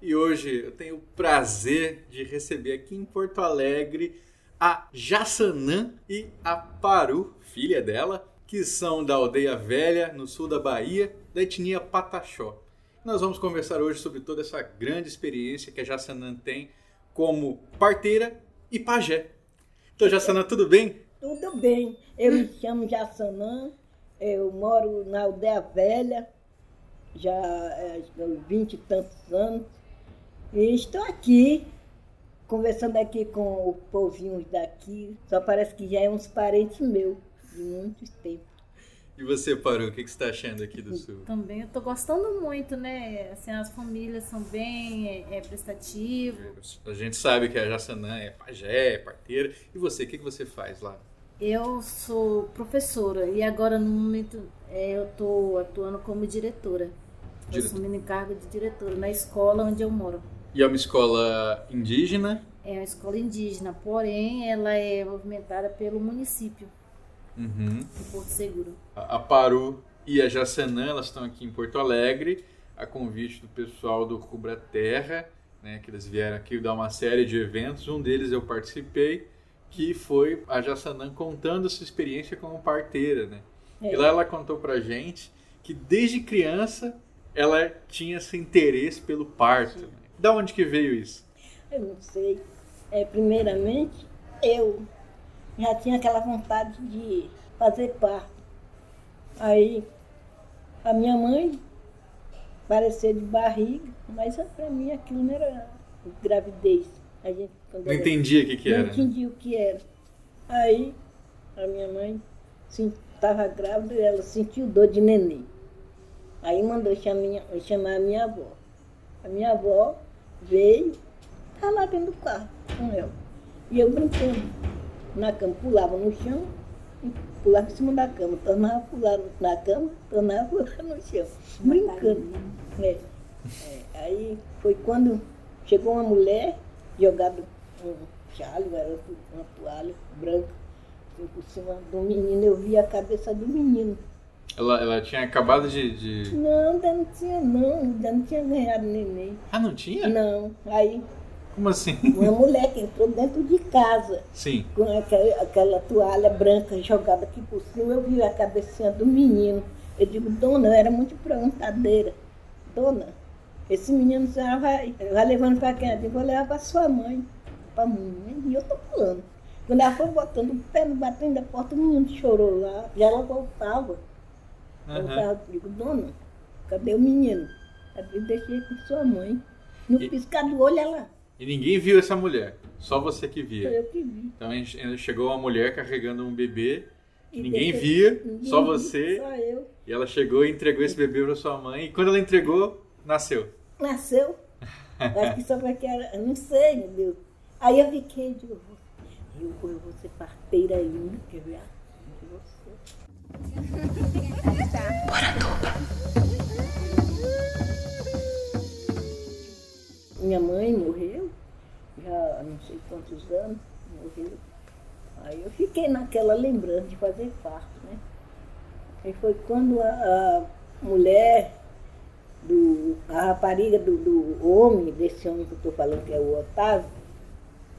E hoje eu tenho o prazer de receber aqui em Porto Alegre a Jassanã e a Paru, filha dela, que são da Aldeia Velha, no sul da Bahia, da etnia Pataxó. Nós vamos conversar hoje sobre toda essa grande experiência que a Jassanã tem como parteira e pajé. Então, Jassanã, tudo bem? Tudo bem. Eu me chamo Jassanã, eu moro na Aldeia Velha, já há vinte e tantos anos, e estou aqui, conversando aqui com o povinho daqui, só parece que já é uns parentes meus, de muito tempo. E você, Paru, o que que você está achando aqui do sul? Também eu tô gostando muito, né? Assim, as famílias são bem é, é, prestativas. A gente sabe que a Jassanã é pajé, é parteira. E você, o que que você faz lá? Eu sou professora e agora no momento é, eu tô atuando como diretora. Eu Diretora. assumindo encargo de diretora na escola onde eu moro. E é uma escola indígena? É uma escola indígena, porém ela é movimentada pelo município Uhum. de Porto Seguro. A a Paru e a Jassanã, elas estão aqui em Porto Alegre, a convite do pessoal do Cubra Terra, né, que eles vieram aqui dar uma série de eventos. Um deles eu participei, que foi a Jassanã contando sua experiência como parteira, né? É. E lá ela contou pra gente que desde criança ela tinha esse interesse pelo parto. Né? Da onde que veio isso? Eu não sei. É, primeiramente, eu já tinha aquela vontade de fazer parto. Aí, a minha mãe parecia de barriga, mas para mim aquilo não era gravidez. A gente, Não era- entendia o que que não era. né? entendi o que era. Aí, a minha mãe estava grávida e ela sentiu dor de neném. Aí mandou chamar, chamar a minha avó. A minha avó veio, tá lá dentro do carro com ela. E eu brincando na cama, pulava no chão, e pulava em cima da cama, tornava a pular na cama, tornava a pular no chão, brincando. É. É, Aí foi quando chegou uma mulher, jogado um chale, era uma toalha branca, assim, por cima do menino, eu vi a cabeça do menino. Ela, ela tinha acabado de, de- Não, ainda não tinha não, ainda não tinha ganhado neném. Ah, não tinha? Não. Aí Como assim? uma mulher que entrou dentro de casa Sim. com aquela, aquela toalha branca jogada aqui por cima, eu vi a cabecinha do menino. Eu digo, dona, eu era muito perguntadeira. Dona, esse menino senhora vai, vai levando para quem? Eu digo, vou levar para sua mãe. Para mãe. E eu tô pulando. Quando ela foi botando o pé no batendo da porta, o menino chorou lá. E ela voltava. Eu Aham. tava, digo, dona, cadê o menino? Eu deixei com sua mãe. No E- piscar do olho, ela. E ninguém viu essa mulher. Só você que via. eu que vi. Então gente- chegou uma mulher carregando um bebê que ninguém deixei- via, ninguém só você. Só eu. E ela chegou e entregou esse bebê para sua mãe. E quando ela entregou, nasceu. Nasceu. Acho que só porque era. eu Não sei, meu Deus. Aí eu fiquei, digo, eu vou, eu vou ser parteira ainda, quer ver? Ah, ser. Minha mãe morreu, já há não sei quantos anos, morreu. Aí eu fiquei naquela lembrança de fazer parto, né? Aí foi quando a, a mulher, do, a rapariga do, do homem, desse homem que eu estou falando que é o Otávio,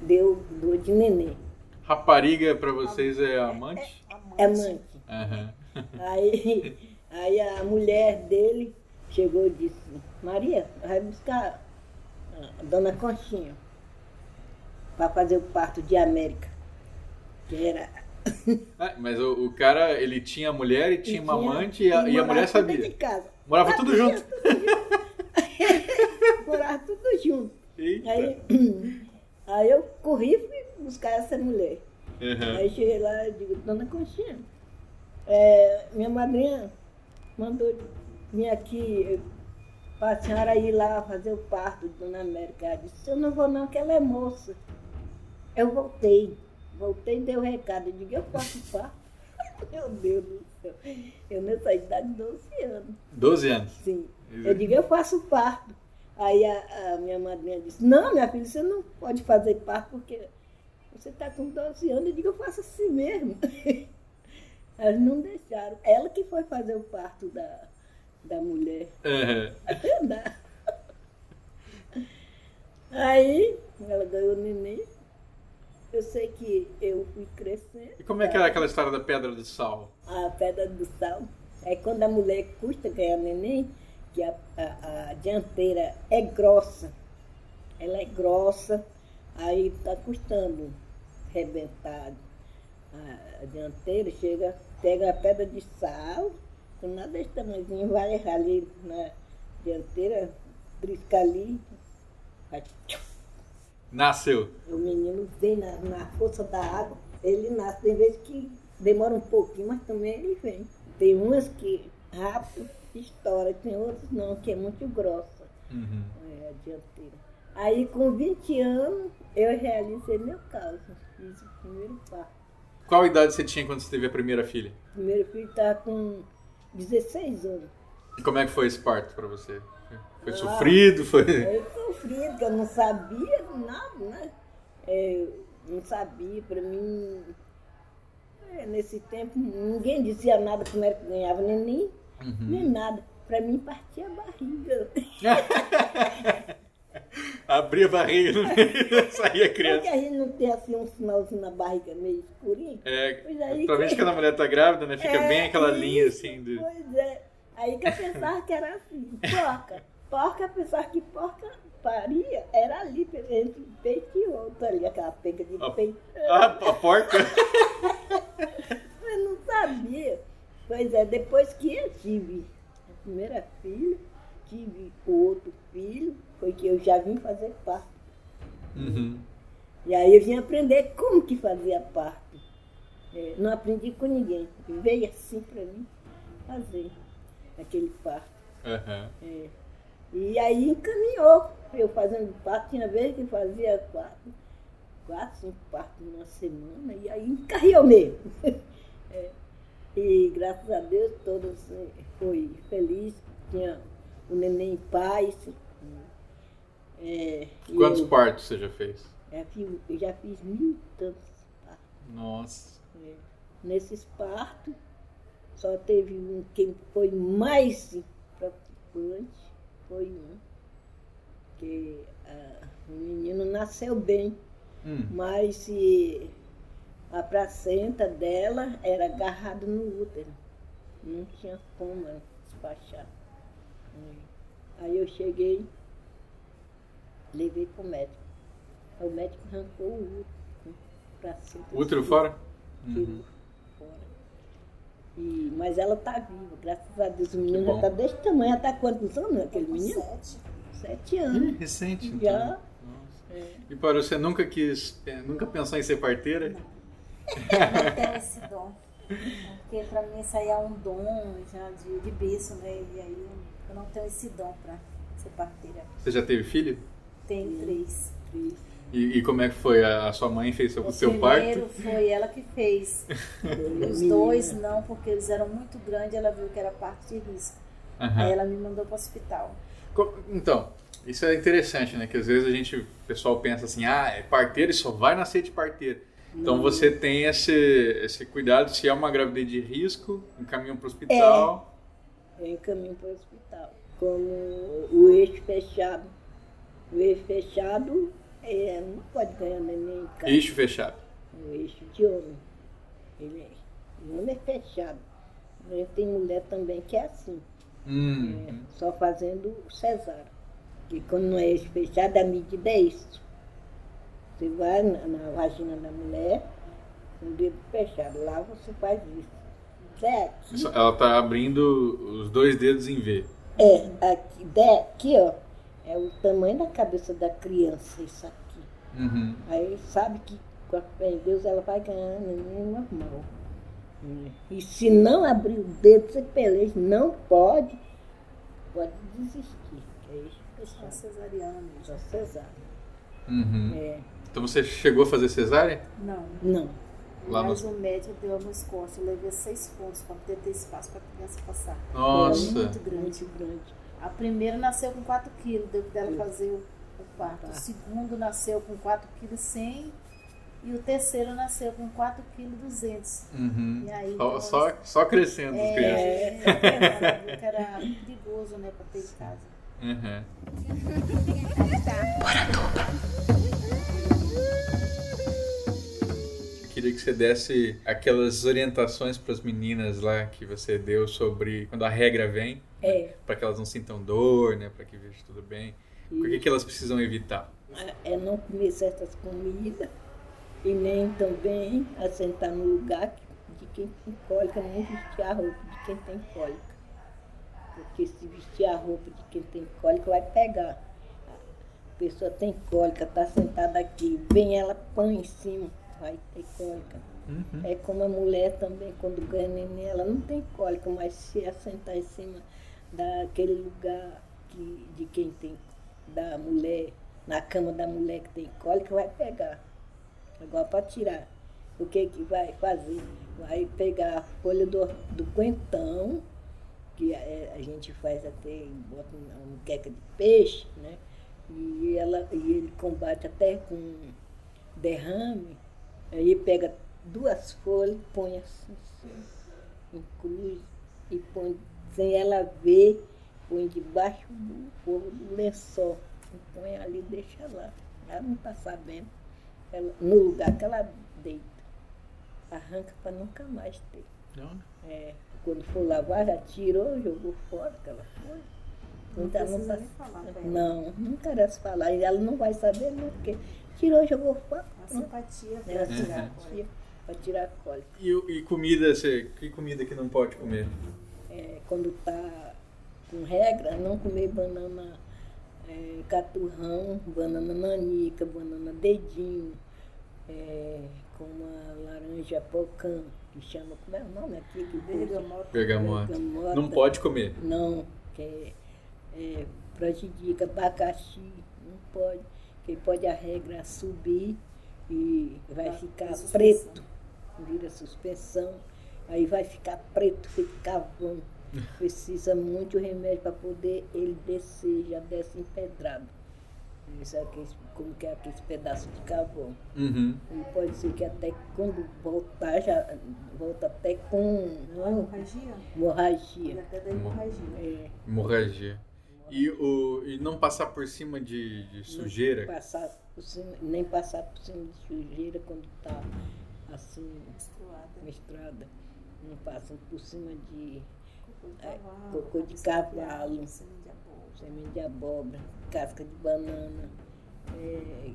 deu dor de neném. Rapariga para vocês é amante? É amante. Aham. Aí, aí a mulher dele chegou e disse, Maria, vai buscar a dona Conchinha para fazer o parto de América. Que era. Ah, mas o, o cara, ele tinha mulher e tinha uma amante e a, e a mulher tudo sabia. De casa. Morava tudo Sabia, junto. tudo junto. morava tudo junto. Eita. Aí, aí eu corri e fui buscar essa mulher. Aham. Aí cheguei lá e digo, dona Conchinha, é, minha madrinha mandou vir aqui para a senhora ir lá fazer o parto de Dona América. Ela disse, eu não vou não, que ela é moça. Eu voltei. Voltei e dei o recado. Eu digo, eu faço parto. Meu Deus do céu. Eu nessa idade, 12 anos. 12 anos. Sim. Eu digo, eu faço parto. Aí a, a minha madrinha disse, não, minha filha, você não pode fazer parto porque você está com 12 anos. Eu digo, eu faço assim mesmo. Elas não deixaram. Ela que foi fazer o parto da, da mulher. Uhum. Aí ela ganhou o neném. Eu sei que eu fui crescendo. E como é que era aquela história da pedra de sal? A pedra do sal. Aí quando a mulher custa ganhar neném, que a, a, a dianteira é grossa. Ela é grossa, aí está custando rebentar a dianteira, chega, pega a pedra de sal, com nada desse tamanhozinho, vai ali na dianteira, brisca ali, vai. Nasceu. o menino vem na, na força da água, ele nasce, tem vezes que demora um pouquinho, mas também ele vem. Tem umas que rápido estoura, tem outras não, que é muito grossa Uhum. é, a dianteira. Aí com 20 anos eu realizei meu caso, fiz o primeiro parto. Qual idade você tinha quando você teve a primeira filha? O primeiro filho estava com 16 anos. E como é que foi esse parto pra você? Foi Ah. sofrido? Foi... Eu sofri, porque eu não sabia nada, né? É, não sabia, para mim, é, nesse tempo, ninguém dizia nada como era que ganhava neném, nem nada. Para mim, partia a barriga. Abria a barriga no meio, saía a Porque criança. a gente não tem assim um sinalzinho na barriga meio escurinho. É, provavelmente que- quando a mulher tá grávida, né? Fica É, bem aquela isso, linha assim de. Pois é. Aí que eu pensava que era assim, porca. Porca, pensava que porca paria, era ali, entre um peito e outro ali, aquela pega de Ah. peito. Ah, a porca! Eu não sabia. Pois é, depois que eu tive a primeira filha, tive o outro filho, foi que eu já vim fazer parto. Uhum. E aí eu vim aprender como que fazia parto. É, não aprendi com ninguém. Veio assim para mim fazer aquele parto. Aham. É. E aí encaminhou. Eu fazendo parto, tinha vezes que fazia quatro, quatro, cinco partos numa semana, e aí encarriou mesmo. É. E graças a Deus todos eh, foi feliz, tinha o neném em paz. É, Quantos eu, partos você já fez? já fiz- eu já fiz mil tantos partos. Nossa. É. Nesses partos, só teve um que foi mais preocupante, foi um, que ah, o menino nasceu bem, Hum. mas a placenta dela era agarrada no útero, não tinha como despachar. É. Aí eu cheguei, levei para o médico. O médico arrancou o útero. com placenta Útero de- fora? tirou fora. E, mas ela tá viva, graças a Deus. O menino já bom. tá desse tamanho, já tá quantos anos aquele menino? sete. Sete anos. recente. Então. Já. Nossa. É. E para você nunca quis, é, nunca pensou em ser parteira? não tenho esse dom. Porque pra mim isso aí é um dom já de, de berço, né? E aí eu não tenho esse dom pra ser parteira. Você já teve filho? Tenho três. E, e como é que foi? A, sua mãe fez o O seu primeiro parto? foi ela que fez. E os dois não, porque eles eram muito grandes, ela viu que era parto de risco. Aham. Aí ela me mandou pro hospital. Co- Então, isso é interessante, né? Que às vezes a gente, o pessoal pensa assim, ah, é parteira e só vai nascer de parteira. Então você tem esse, esse cuidado, se é uma gravidez de risco, encaminham para o hospital. Eu encaminho para o hospital. Como o eixo fechado. O eixo fechado é, não pode ganhar neném em casa. Eixo fechado. O eixo de homem. Ele é, o homem é fechado. Mas Tem mulher também que é assim. Hum, É, só fazendo o cesárea. E quando não é eixo fechado, a medida é isso. Você vai na, na vagina da mulher, com o dedo fechado. Lá você faz isso. Daqui, Isso- Ela tá abrindo os dois dedos em V. é, aqui, daqui, ó, é o tamanho da cabeça da criança, isso aqui. Uhum. Aí sabe que com a fé em Deus ela vai ganhar neném normal. E se não abrir o dedo, você peleja, não pode, pode desistir. Aí eu Só só, cesariana só mesmo. cesárea. Uhum. É, Então você chegou a fazer cesárea? Não. não. Lá Mas no- o médico deu nos cortes. Eu levei seis pontos para poder ter espaço para a criança passar. Nossa. Muito grande. Muito grande. A primeira nasceu com 4 quilos, deu dela fazer o, o parto. Tá. O segundo nasceu com 4 quilos 100 e o terceiro nasceu com 4 quilos 200. Uhum. E aí, Só, então, só, só crescendo as crianças. É, é, era perigoso, né, para ter em casa. Uhum. Queria que você desse aquelas orientações para as meninas lá que você deu sobre quando a regra vem, É, para que elas não sintam dor, né, para que veja tudo bem. O que, que elas precisam evitar? é não comer certas comidas e nem também assentar no lugar de quem tem cólica, nem vestir a roupa de quem tem cólica. Porque se vestir a roupa de quem tem cólica vai pegar. A pessoa tem cólica, está sentada aqui, vem ela põe em cima, vai ter cólica. Uhum. É como a mulher também, quando ganha neném, ela não tem cólica, mas se assentar em cima daquele lugar que, de quem tem, da mulher, na cama da mulher que tem cólica, vai pegar. Agora para tirar. O que que vai fazer? Vai pegar a folha do, do coentão, que é- a gente faz até, bota uma muqueca de peixe, né? E, ela, e ele combate até com derrame. Aí pega duas folhas, põe assim, assim, em cruz, e põe, sem ela ver, põe debaixo do fogo do lençol. E põe ali e deixa lá. Ela não está sabendo. Ela, no lugar que ela deita. Arranca para nunca mais ter. Não, né? É, quando for lavar, já tirou, jogou fora aquela folha. Não Então, precisa tá- nem falar. Não, não interessa falar. E ela não vai saber, não, porque tirou, jogou fora. A simpatia Ela para tirar a cólica. para tirar a cólica. E, e comida, você, que comida que não pode comer? É, quando tá com regra, não comer banana é, caturrão, banana nanica, banana dedinho, é, como a laranja pocã, que chama, como é o nome aqui? Que. Bergamota. Bergamota. Não pode comer. Não, que é, é, prejudica abacaxi, não pode, que pode a regra subir e vai ficar preto, vira suspensão, aí vai ficar preto, fica carvão. Precisa muito remédio para poder ele descer, já desce empedrado. Isso é aquele, como que é aquele pedaço de carvão. Uhum. E pode ser que até quando voltar, já volta até com A hemorragia? Pode hemorragia. até dar hemorragia. É, Hemorragia. E, o, e não passar por cima de, de sujeira? Passar por cima, nem passar por cima de sujeira quando está assim, Menstruada. misturada. Não passam por cima de Cocô de É, cavalo. Semente de abóbora. semente de abóbora, casca de banana, é,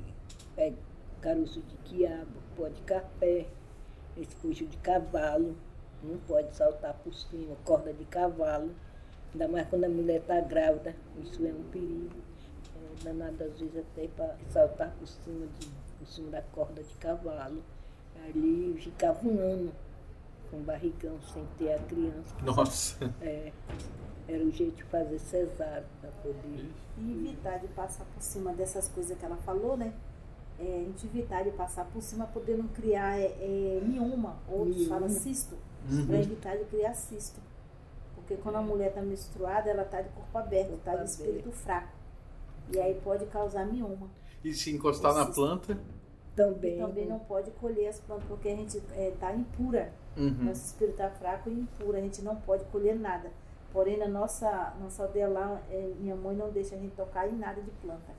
é, caroço de quiabo, pó de café, espujo de cavalo, não pode saltar por cima, corda de cavalo, ainda mais quando a mulher está grávida, isso é um perigo. É danado às vezes até para saltar por cima, de, por cima da corda de cavalo. Ali ficava um ano com barrigão sem ter a criança. Nossa. É, era o jeito de fazer cesárea para poder. E evitar de passar por cima dessas coisas que ela falou, né? É, a gente evitar de passar por cima, poder não criar é, é, mioma, outros falam cisto, Uhum. para evitar de criar cisto. Porque quando a mulher está menstruada, ela está de corpo aberto, está de espírito fraco. E aí pode causar mioma. E se encostar na planta? Também. E também não pode colher as plantas, porque a gente está impura. Uhum. Nosso espírito está fraco e impuro, a gente não pode colher nada. Porém, na nossa, nossa aldeia lá, é, minha mãe não deixa a gente tocar em nada de planta.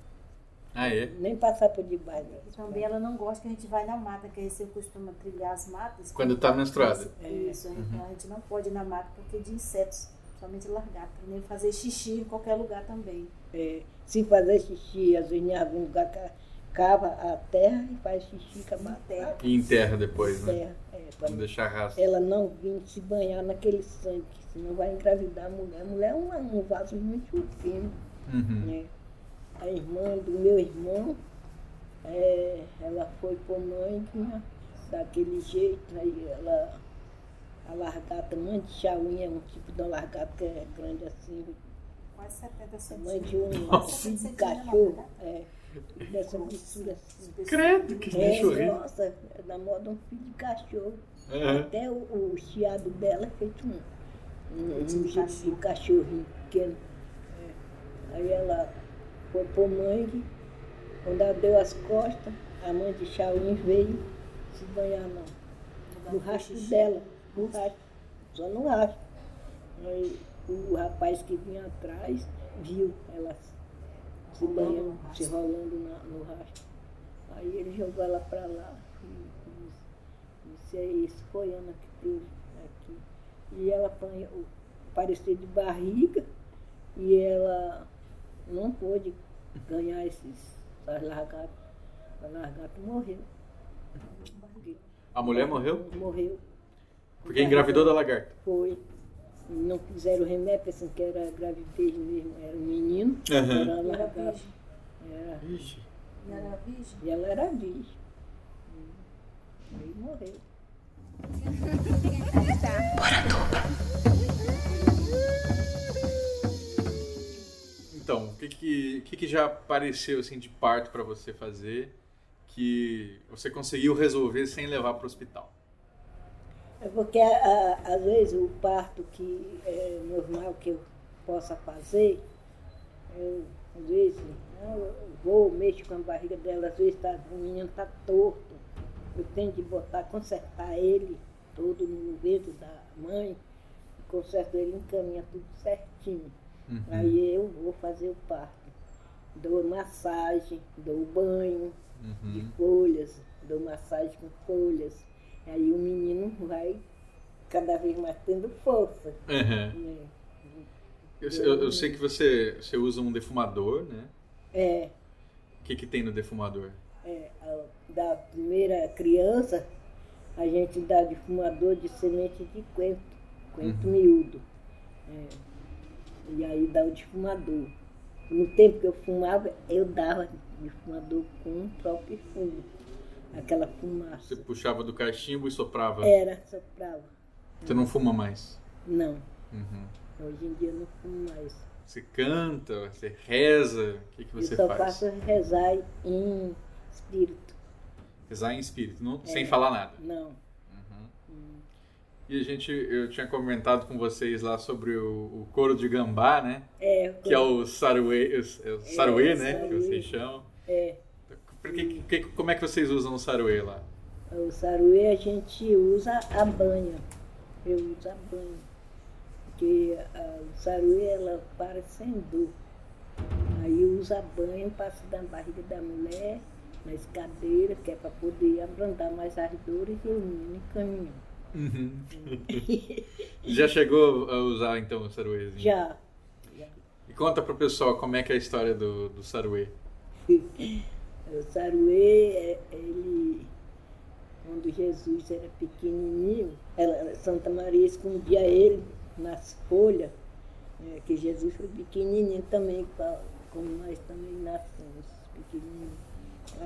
Ah, é? Nem passar por debaixo. E também ela não gosta que a gente vai na mata, que aí você costuma trilhar as matas. Quando tá menstruada. Isso, isso, então a gente não pode ir na mata porque é de insetos, somente lagarto, nem fazer xixi em qualquer lugar também. É, se fazer xixi, às vezes em algum lugar ca- cava a terra e faz xixi com a terra. E enterra depois, né? terra. É, pra Não deixar rastro. ela não vir se banhar naquele sangue, senão vai engravidar a mulher. A mulher é um, um vaso muito fino. Uhum. né? A irmã do meu irmão, é, ela foi por mãe tinha daquele jeito, aí ela, a largata, mãe de chauinha, é um tipo de largata que é grande assim, quase 70 A mãe centímetros. de um Nossa. filho de Centímetros, cachorro. né? É. Dessa grossura assim. Credo, que É, nossa, é da moda um filho de cachorro. Aham. Até o, o chiado dela é feito um, um, um de jeito de cachorrinho pequeno. É. Aí ela foi pro mangue, quando ela deu as costas, a mãe de Shaolin veio se banhar no, no rastro dela, no rastro, só no rastro. Aí o rapaz que vinha atrás viu ela se banhando, se rolando na- no rastro. Aí ele jogou ela pra lá e disse, disse é isso, foi Ana que teve aqui. E ela apanhou, apareceu de barriga e ela não pôde ganhar esses essas largatas. A largata morreu. A mulher morreu Morreu. porque engravidou da lagarta. Foi. Não fizeram remédio, pensando que era gravidez mesmo, era um menino, Aham. era E era Ixi. E era virgem. e ela era virgem. Aí morreu. Então, o que que, que já apareceu assim de parto para você fazer que você conseguiu resolver sem levar para o hospital? É porque às vezes o parto que é normal que eu possa fazer, eu às vezes eu vou, mexo com a barriga dela, às vezes tá, o menino está torto. Eu tenho de botar, consertar ele todo no ventre da mãe, conserto ele, encaminha tudo certinho. Uhum. Aí eu vou fazer o parto. Dou massagem, dou banho de Uhum. folhas, dou massagem com folhas. Aí o menino vai cada vez mais tendo força. Uhum. né? Eu, eu- eu sei que você, você usa um defumador, né? É, O que, que tem no defumador? é, a- da primeira criança, a gente dá defumador de semente de coentro, coentro Uhum. miúdo. É, e aí dá o defumador. No tempo que eu fumava, eu dava defumador com o próprio fumo, aquela fumaça. Você puxava do cachimbo e soprava. Era, soprava. Você não fuma mais. Não, Uhum. hoje em dia eu não fumo mais. Você canta, você reza, o que, que você eu só faz? faço rezar em espírito. Rezar em espírito, não- É. sem falar nada. Não. E a gente, eu tinha comentado com vocês lá sobre o, o couro de gambá, né? É, Que é o saruê, é o saruê, É, né? Que saruê. vocês chamam. é, Por que- que- como é que vocês usam o saruê lá? o saruê a gente usa a banha. Eu uso a banha. Porque a, o saruê ela para sem dor. Aí usa a banha, passa da barriga da mulher, na escadeira, que é para poder abrandar mais as dores e o menino caminhando. Uhum. Já chegou a usar então o saruêzinho? Já. já. E conta pro pessoal como é que é a história do, do saruê. O saruê, é- ele, quando Jesus era pequenininho, ela, Santa Maria escondia ele nas folhas, é, que Jesus foi pequenininho também, como nós também nascemos pequenininhos.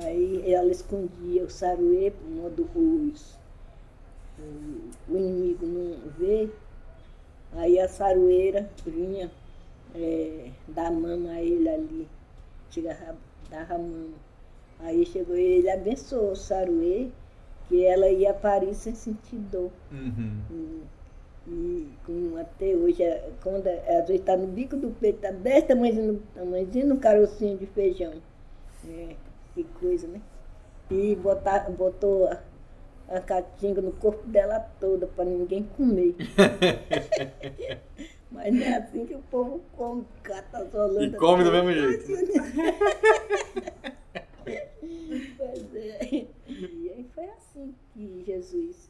Aí ela escondia o saruê, para modo os, o, inimigo não ver. Aí a sarueira vinha é, dar mama a ele ali, chegava, dava mama. Aí chegou ele abençoou o saruê, que ela ia parir sem sentir dor. Uhum. E, e como até hoje, é, quando é- às vezes está no bico do peito, está desse tamanhozinho, tamanhozinho no carocinho de feijão. É, que coisa, né? E botar, botou a, caatinga no corpo dela toda para ninguém comer. Mas não é assim que o povo come, cata solando. E come do mesmo jeito. Pois é. E aí foi assim que Jesus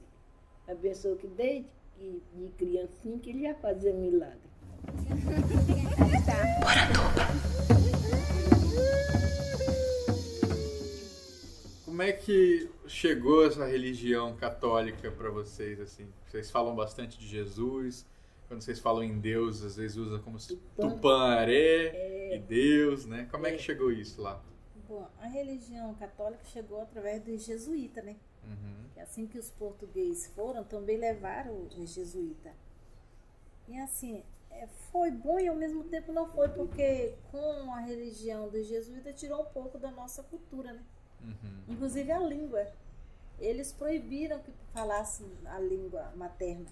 abençoou que desde que de criancinha que ele já fazia milagre. Como é que chegou essa religião católica para vocês assim? Vocês falam bastante de Jesus. Quando vocês falam em Deus, às vezes usa como se Tupã. Tupã-Aré e Deus, né? Como é que É. chegou isso lá? Bom, a religião católica chegou através dos jesuítas, né? Uhum. Que assim que os portugueses foram, também levaram os jesuítas. E assim, é, foi bom e ao mesmo tempo não foi, porque com a religião dos jesuítas tirou um pouco da nossa cultura, né? Uhum. Inclusive a língua. Eles proibiram que falassem a língua materna.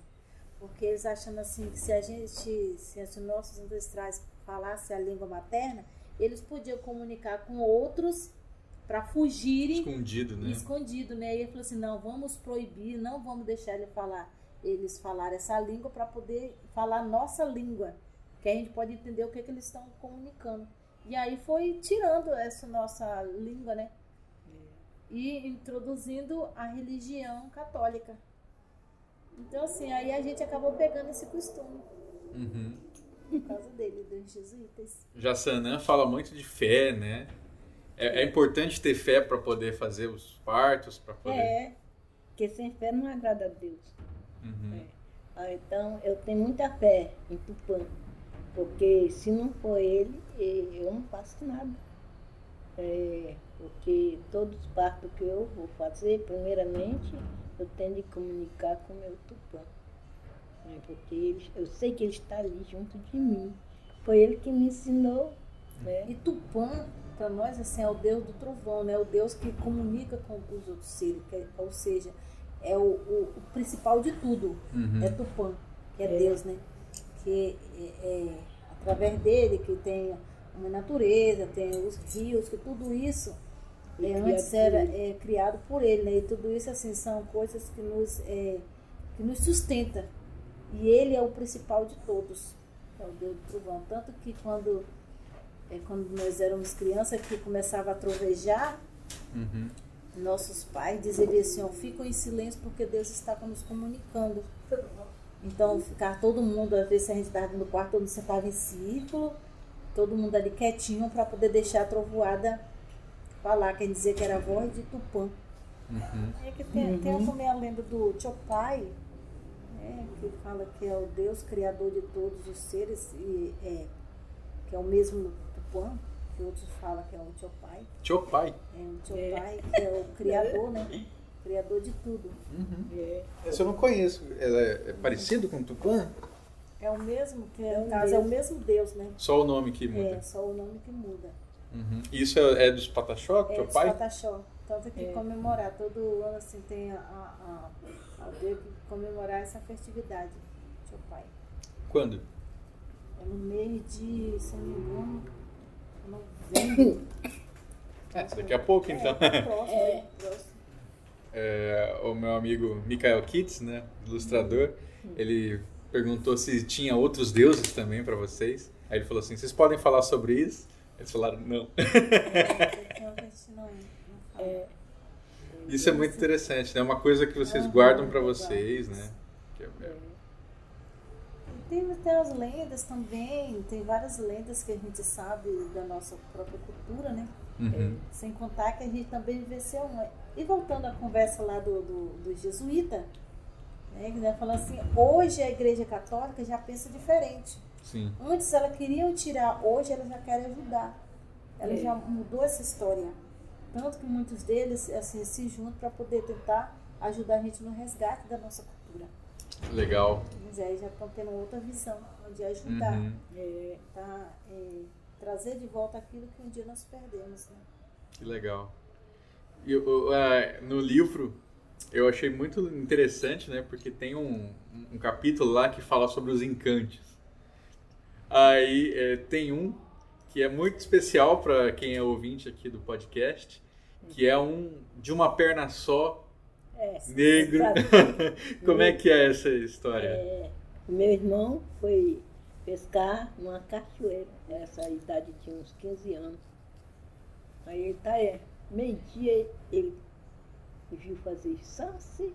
Porque eles achando assim que se a gente, se os nossos ancestrais falassem a língua materna, eles podiam comunicar com outros para fugirem Escondido, né? escondido, né? E ele falou assim, não, vamos proibir, não vamos deixar ele falar, eles falar essa língua para poder falar nossa língua, que a gente pode entender o que, que eles estão comunicando. E aí foi tirando essa nossa língua, né? E introduzindo a religião católica. Então, assim, aí a gente acabou pegando esse costume Uhum. por causa dele, dos jesuítas. Já Sanã fala muito de fé, né? É, é importante ter fé para poder fazer os partos, para poder. É, porque sem fé não agrada a Deus. Uhum. Ah, então, eu tenho muita fé em Tupã, porque se não for ele, eu não faço nada. É, porque todos os partos que eu vou fazer, primeiramente, eu tenho de comunicar com o meu Tupã. né, Porque ele, eu sei que ele está ali junto de mim. Foi ele que me ensinou. Né? E Tupã, para nós, assim, é o Deus do trovão, né? O Deus que comunica com os outros seres, que é- ou seja, é o, o- o principal de tudo, Uhum. é Tupã, que é, É. Deus, né? Que é, é através dele que tem a natureza, tem os rios, que tudo isso é, antes era é, criado por ele, né? E tudo isso, assim, são coisas que nos, é, que nos sustenta. E ele é o principal de todos, é o Deus do trovão. Tanto que quando, é, quando nós éramos crianças, que começava a trovejar, Uhum. nossos pais diziam assim, ó, ficam em silêncio porque Deus está nos comunicando. Então, ficar todo mundo, às vezes a gente estava no quarto, todo mundo sentava em círculo, todo mundo ali quietinho para poder deixar a trovoada falar, quer dizer que era a voz de Tupã. Uhum. É que tem, tem também a lenda do Chopai, né, que fala que é o Deus criador de todos os seres, e é, que é o mesmo Tupã, que outros falam que é o Chopai. Teu pai. É o Chopai, que é o criador, né? Criador de tudo. Uhum. É, Esse eu não conheço. Ela é, é parecido com Tupã? É o mesmo, que É no o caso é o mesmo. mesmo Deus, né? Só o nome que muda. É, só o nome que muda. Uhum. Isso é, é dos Pataxó, É teu de pai? Pataxó. Tanto que É. comemorar, todo ano assim tem a, a, a comemorar essa festividade. Seu pai. Quando? É no mês de, se não me engano, novembro. É, daqui a pouco então. É, próximo, é. próximo. É, o meu amigo Mikael Kitts, né, ilustrador, ele perguntou se tinha outros deuses também para vocês. Aí ele falou assim: vocês podem falar sobre isso? Eles falaram: não. Porque a gente não, não fala. é, Isso é muito interessante, né? Uma coisa que vocês guardam para vocês, né? Que é- é- Tem, tem as lendas também, tem várias lendas que a gente sabe da nossa própria cultura, né? Uhum. Sem contar que a gente também vivenciou uma. E voltando à conversa lá do, do, do jesuíta, né, que né, falando assim, hoje a igreja católica já pensa diferente. Sim. Antes ela queriam tirar, hoje ela já quer ajudar. Ela É. já mudou essa história. Tanto que muitos deles assim, se juntam para poder tentar ajudar a gente no resgate da nossa cultura. Legal. Mas aí já estão tendo outra visão de ajudar, Uhum. é, tá? É, trazer de volta aquilo que um dia nós perdemos, né? Que legal. E é, no livro eu achei muito interessante, né? Porque tem um, um capítulo lá que fala sobre os encantes. Aí é, tem um que é muito especial para quem é ouvinte aqui do podcast, que é um de uma perna só, é, negro. Como é que é essa história? É, meu irmão foi pescar numa cachoeira. Essa idade tinha uns 15 anos. Aí ele tá é, meio-dia ele viu fazer chance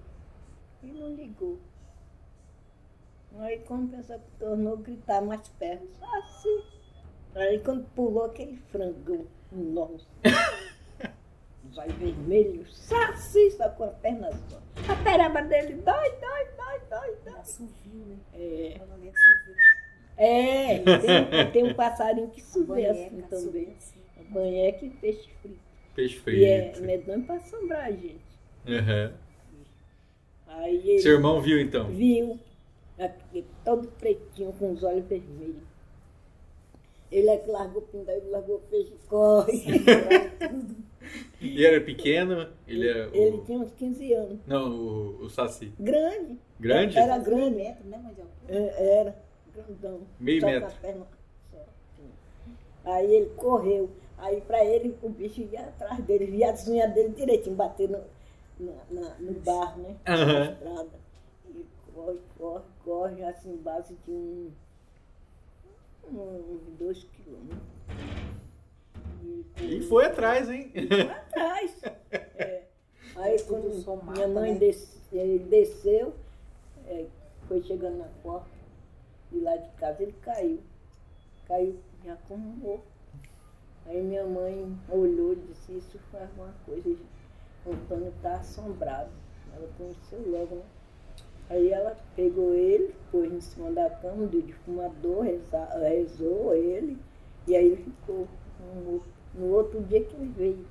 e não ligou. Aí quando pensou que tornou gritar mais perto, chance. Aí quando pulou aquele frango, nossa. Vai vermelho, saci, só com a perna só. A pereba dele dói, dói, dói, dói, dói. Assovio, né? É, é tem, tem um passarinho que sube assim Banheca, também. assim. Banheque e peixe frito. Peixe E é frito. medonho pra assombrar a gente. Uhum. Aí ele Seu irmão viu então? viu. Aqui, todo pretinho, com os olhos vermelhos. Ele é que largou o pindão, ele largou o peixe, corre. E era pequeno? Ele é o... Ele tinha uns 15 anos. Não, o, o Saci. Grande. Grande? Era Meio grande. metro, né, altura? É, Era, grandão. Meio Só com metro. a perna. Aí ele correu. Aí pra ele, o bicho ia atrás dele, via as unhas dele direitinho, bater no, na- na- no barro, né? Aham. Na estrada. Corre, corre, corre, assim, base de um, uns dois quilômetros. E foi atrás, hein? Lá atrás. É. Aí quando Tudo só mata, minha mãe né? des- ele desceu, é, foi chegando na porta, e lá de casa ele caiu. Caiu já como morto. Aí minha mãe olhou e disse, isso foi alguma coisa. O Antônio está assombrado. Ela conheceu logo, né? Aí ela pegou ele, pôs em cima da cama, deu de fumador, reza- rezou ele, e aí ele ficou morto. No outro dia que ele veio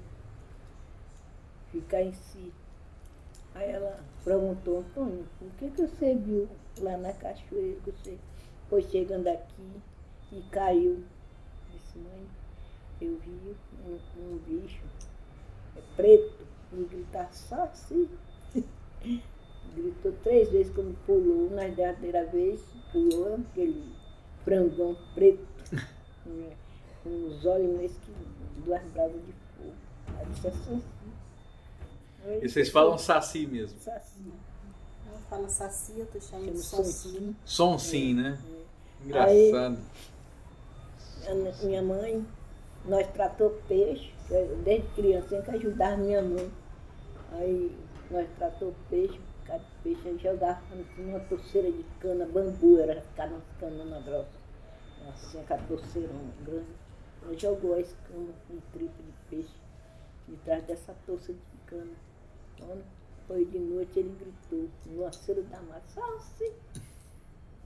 ficar em si. Aí ela perguntou, Antônio, o que, que você viu lá na cachoeira? Que você foi chegando aqui e caiu. Disse, mãe, eu vi um, um bicho é preto e gritar só assim. Gritou três vezes quando pulou, na derradeira vez pulou aquele frangão preto, né, com os olhos meio que duas brasas de fogo. Aí disse assim. E vocês falam Saci mesmo. Saci. Ela fala saci, eu tô chamando Chama de Sonsinho. sonsinho. Som sim, né? É. Engraçado. A minha mãe, nós tratou peixe, desde criança que ajudava minha mãe. Aí nós tratou peixe, cada peixe, aí jogava numa torceira de cana, bambu, era ficar nas cananas grossas. Assim, aquela torceirona grande. Ela jogou a escama com tripa de peixe de trás dessa torce de cana. Quando foi de noite, ele gritou, no aceiro da mata, assim.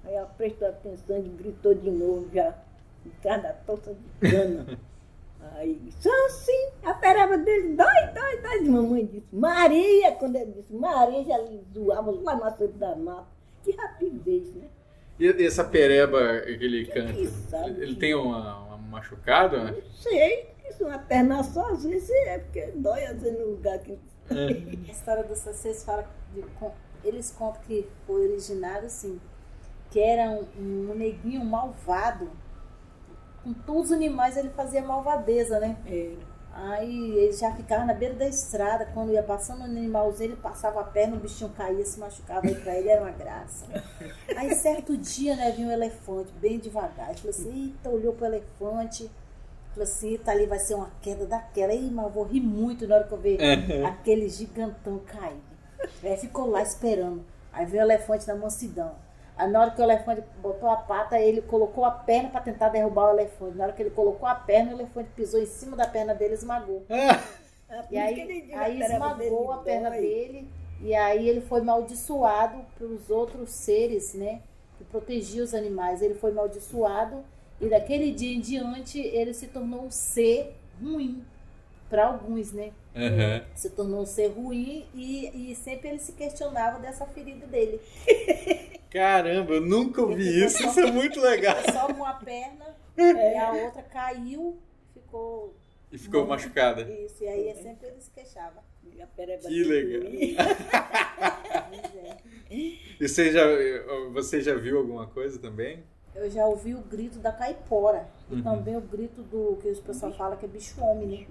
Aí ela prestou atenção e gritou de novo já, de trás da torta de cana. Aí, só assim, a pereba dele, dói, dói, dói. E mamãe disse, Maria, quando ele disse, Maria já lhe zoava lá no aceiro da mata. Que rapidez, né? E essa pereba que ele canta? que sabe? Ele tem uma, uma machucada? Não sei, isso uma perna só, às vezes é, porque dói às vezes no lugar que. A história do Sacês fala de, com- eles contam que foi originado assim, que era um, um neguinho malvado. Com todos os animais ele fazia malvadeza, né? Era. Aí ele já ficava na beira da estrada, quando ia passando um animalzinho, ele passava a perna, o bichinho caía, se machucava, aí pra ele era uma graça. Aí certo dia, né, vinha um elefante bem devagar, ele falou assim, eita, olhou pro elefante, falou assim, eita, ali vai ser uma queda daquela, Ih, mas eu vou rir muito na hora que eu ver aquele gigantão cair. Aí ficou lá esperando, aí veio o elefante na mansidão. Aí na hora que o elefante botou a pata, ele colocou a perna para tentar derrubar o elefante. Na hora que ele colocou a perna, o elefante pisou em cima da perna dele e esmagou. Ah, por E aí, aí esmagou a perna dói. dele e aí ele foi maldiçoado pelos outros seres, né? Que protegiam os animais. Ele foi maldiçoado e daquele dia em diante ele se tornou um ser ruim para alguns, né? Aham. Se tornou um ser ruim e, e sempre ele se questionava dessa ferida dele. Caramba, eu nunca ouvi isso. Isso é muito legal. Só uma perna e a outra caiu, ficou E ficou machucada. isso. E aí sempre ele se queixava. E pereba Que legal. é. E você já, você já viu alguma coisa também? Eu já ouvi o grito da caipora. E Uhum. também o grito do que os pessoal fala que é bicho homem, né?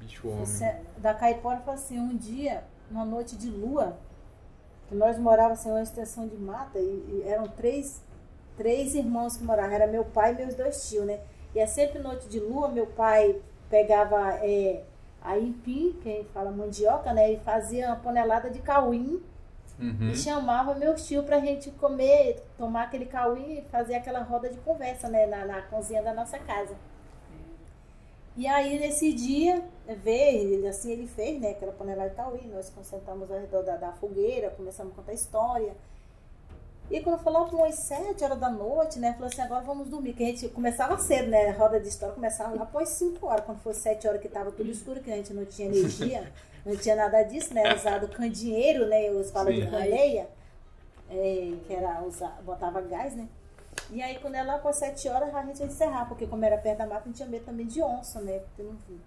Bicho homem. Você- da caipora fala assim, um dia, uma noite de lua, nós morávamos assim, uma extensão de mata, e, e eram três, três irmãos que moravam, era meu pai e meus dois tios, né? E é sempre noite de lua, meu pai pegava é, a empim, quem fala mandioca, né? E fazia uma panelada de cauim Uhum. e chamava meus tios pra gente comer, tomar aquele cauim e fazer aquela roda de conversa, né, na, na cozinha da nossa casa. E aí, nesse dia, veio, ele- assim ele fez, né, aquela panela de cauim, nós concentramos ao redor da, da fogueira, começamos a contar história. E quando por umas sete horas da noite, né, falou assim, agora vamos dormir, que a gente começava cedo, né, a roda de história começava lá após cinco horas, quando foi sete horas que tava tudo escuro, que a gente não tinha energia, não tinha nada disso, né, usado candinheiro, né, os falam de candeia. é, que era usar, botava gás, né? E aí quando lá com as sete horas a gente ia encerrar, porque como era perto da mata, a gente tinha medo também de onça, né? Porque não via.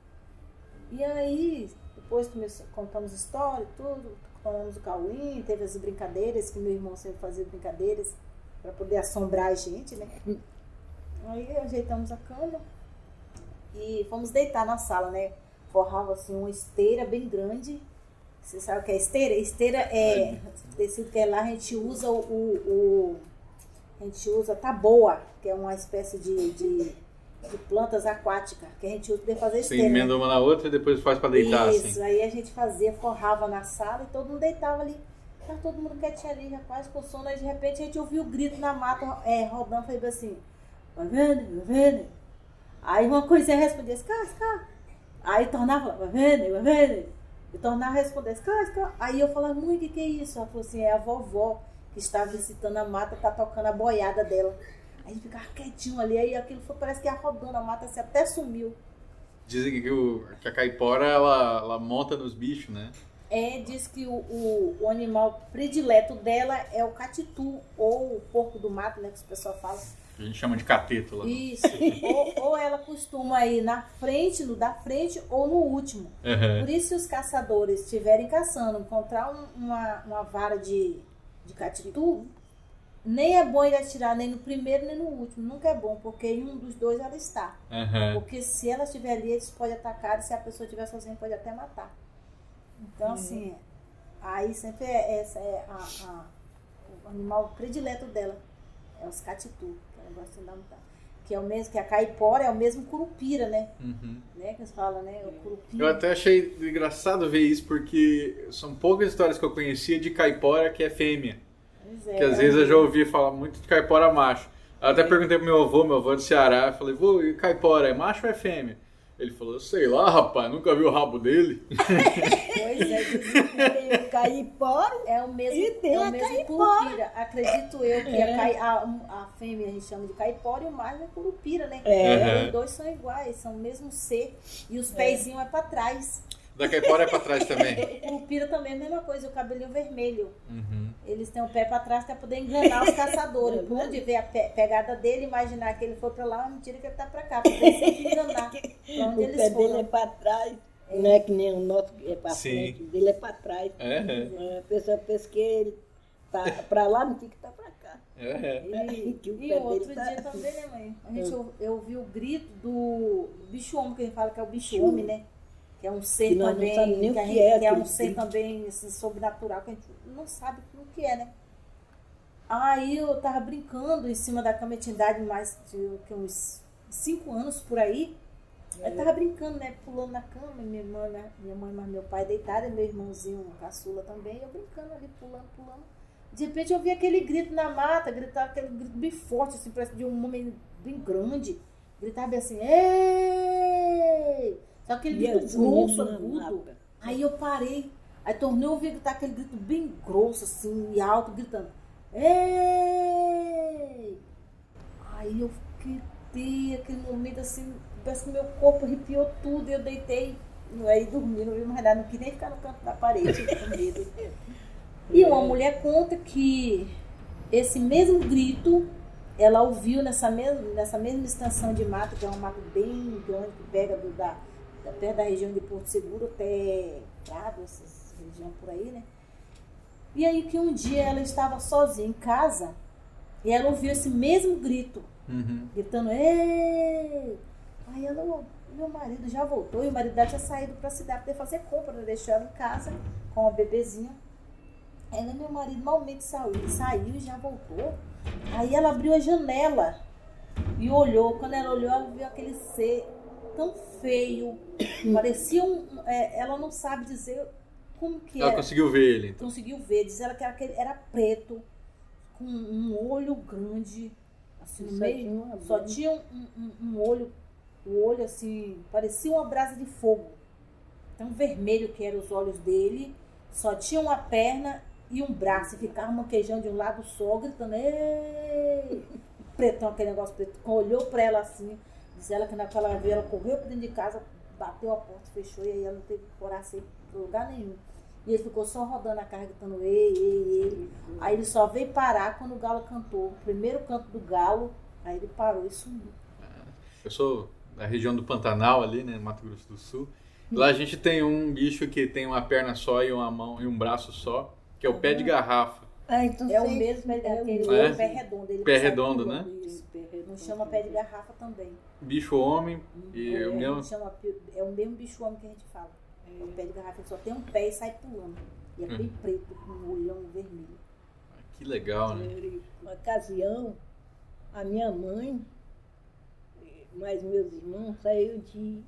E aí, depois contamos história, tudo, tomamos o cauim, teve as brincadeiras, que meu irmão sempre fazia brincadeiras para poder assombrar a gente, né? Aí ajeitamos a cama e fomos deitar na sala, né? Forrava assim uma esteira bem grande. Você sabe o que é esteira? Esteira é tecido que é lá a gente usa o, o, o- a gente usa taboa, que é uma espécie de, de, de plantas aquáticas que a gente usa para fazer Você esteira. né? emenda uma na outra e depois faz pra deitar, Isso, assim. aí a gente fazia, forrava na sala e todo mundo deitava ali. Tava todo mundo quietinho ali, já quase com sono. Aí de repente a gente ouviu o grito na mata é, rodando, falei assim, vai vendo, vai vendo. Aí uma coisinha respondia, Scar. Aí tornava, vai vendo, vai vendo. E tornava a responder, Scar. Aí eu falava, mãe, o que é isso? Ela falou assim, é a vovó que está visitando a mata, tá tocando a boiada dela. Aí gente ficava quietinho ali, aí aquilo foi, parece que ia rodando, a mata assim, até sumiu. Dizem que, o, que a caipora, ela, ela monta nos bichos, né? É, diz que o, o, o animal predileto dela é o catitu, ou o porco do mato, né, que o pessoal fala. A gente chama de cateto lá. Isso. ou, ou ela costuma ir na frente, no da frente, ou no último. Aham. Por isso, se os caçadores estiverem caçando, encontrar um- uma, uma vara de, de catitu, nem é bom ele atirar nem no primeiro nem no último. Nunca é bom, porque em um dos dois ela está. Aham. Porque se ela estiver ali, eles podem atacar, e se a pessoa estiver sozinha, pode até matar. Então, assim, aí sempre é, essa é a, a- o animal predileto dela. É os catitu, que ela gosta de dar muita. Que é o mesmo, que a caipora é o mesmo curupira, né? Uhum. né? Que eles falam, né? O curupira. Eu até achei engraçado ver isso, porque são poucas histórias que eu conhecia de caipora que é fêmea. Pois é, Que às é vezes eu já ouvi falar muito de caipora macho. Eu até perguntei pro meu avô, meu avô é do Ceará, eu falei, vô, e caipora, é macho ou é fêmea? Ele falou, sei lá, rapaz, nunca vi o rabo dele. Pois é, caipora, É o mesmo, E tem é o a mesmo caipora. curupira. Acredito eu que É. a, cai- a, a fêmea a gente chama de caipora e o macho é curupira, né? É. Os dois são iguais, são o mesmo ser. E os pezinhos é pra trás. Da caipora é pra trás também. O curupira também é a mesma coisa, o cabelinho vermelho. Uhum. Eles têm o pé pra trás pra poder enganar os caçadores. Por onde vê a pe- pegada dele, imaginar que ele foi pra lá, mentira que ele tá pra cá. Pra poder sempre enganar. Pra onde o eles pé dele é foram. para Não é que nem o nosso que é para frente, o dele é para trás. É, é. É, A pessoa pensa que ele tá para lá, não fica que tá para cá. E, Que o e outro tá- dia também, né, mãe? A gente ou- eu ouvi o grito do bicho homem, que a gente fala que é o bicho homem, né? Que é um ser Que também, que, a que gente- é que é um ser grito. também assim, sobrenatural, que a gente não sabe o que é, né? Aí eu tava brincando em cima da cama, eu tinha idade mais de que uns cinco anos por aí. Aí tava brincando, né? Pulando na cama, minha mãe, né, minha mãe mais meu pai deitado, e meu irmãozinho caçula também, eu brincando ali, pulando, pulando. De repente eu vi aquele grito na mata, gritar aquele grito bem forte, assim, parece de um homem bem grande. Gritava bem assim, ei! Só aquele E grito as grosso, meninas agudo. Aí eu parei, aí tornei a ouvir gritar aquele grito bem grosso, assim, e alto, gritando, ei! Aí eu gritei aquele momento assim, parece que meu corpo arrepiou tudo, e eu deitei, aí dormi, não vi mais nada, não quis nem ficar no canto da parede, com medo. E uma mulher conta que esse mesmo grito ela ouviu nessa mesma, nessa mesma extensão de mato, que é um mato bem grande, que pega do, da, da- perto da região de Porto Seguro até Prado, essas regiões por aí, né? E aí que um dia ela estava sozinha em casa e ela ouviu esse mesmo grito, Uhum. gritando, ei! Aí ela, "Ô, meu marido já voltou e o marido dela tinha saído para a cidade para fazer compra, né? deixou ela em casa com a bebezinha. Ela, meu marido malmente saiu, saiu e já voltou. Aí ela abriu a janela e olhou. Quando ela olhou, ela viu aquele ser tão feio. Parecia um. é, ela não sabe dizer como que Ela era. conseguiu ver ele, então. Conseguiu ver. Diz ela que era, era preto, com um olho grande, assim no Só meio. tinha Só tinha um, um- um olho, o olho assim, parecia uma brasa de fogo. Tão vermelho que eram os olhos dele. Só tinha uma perna e um braço. E ficava manquejando de um lado só, gritando, ei! Pretão, aquele negócio preto. Olhou pra ela assim, diz ela que naquela vez ela correu pra dentro de casa, bateu a porta, fechou, e aí ela não teve coragem pra lugar nenhum. E ele ficou só rodando a carga, gritando ei, ei, ei. Aí ele só veio parar quando o galo cantou. O primeiro canto do galo, aí ele parou e sumiu. Eu sou da região do Pantanal ali, né, Mato Grosso do Sul. Lá a gente tem um bicho que tem uma perna só e uma mão e um braço só, que é o pé de garrafa. Ah, então É o mesmo, ele, É o aquele mesmo. É? pé redondo. Ele Pé redondo, né? Isso. Não chama pé de garrafa também. Bicho homem e é, o meu não chama é o mesmo bicho homem que a gente fala. O pé de garrafa ele só tem um pé e sai pulando. E é bem Uhum. preto, com um olhão vermelho. que legal, né? Uma ocasião, a minha mãe, mais meus irmãos, saiu de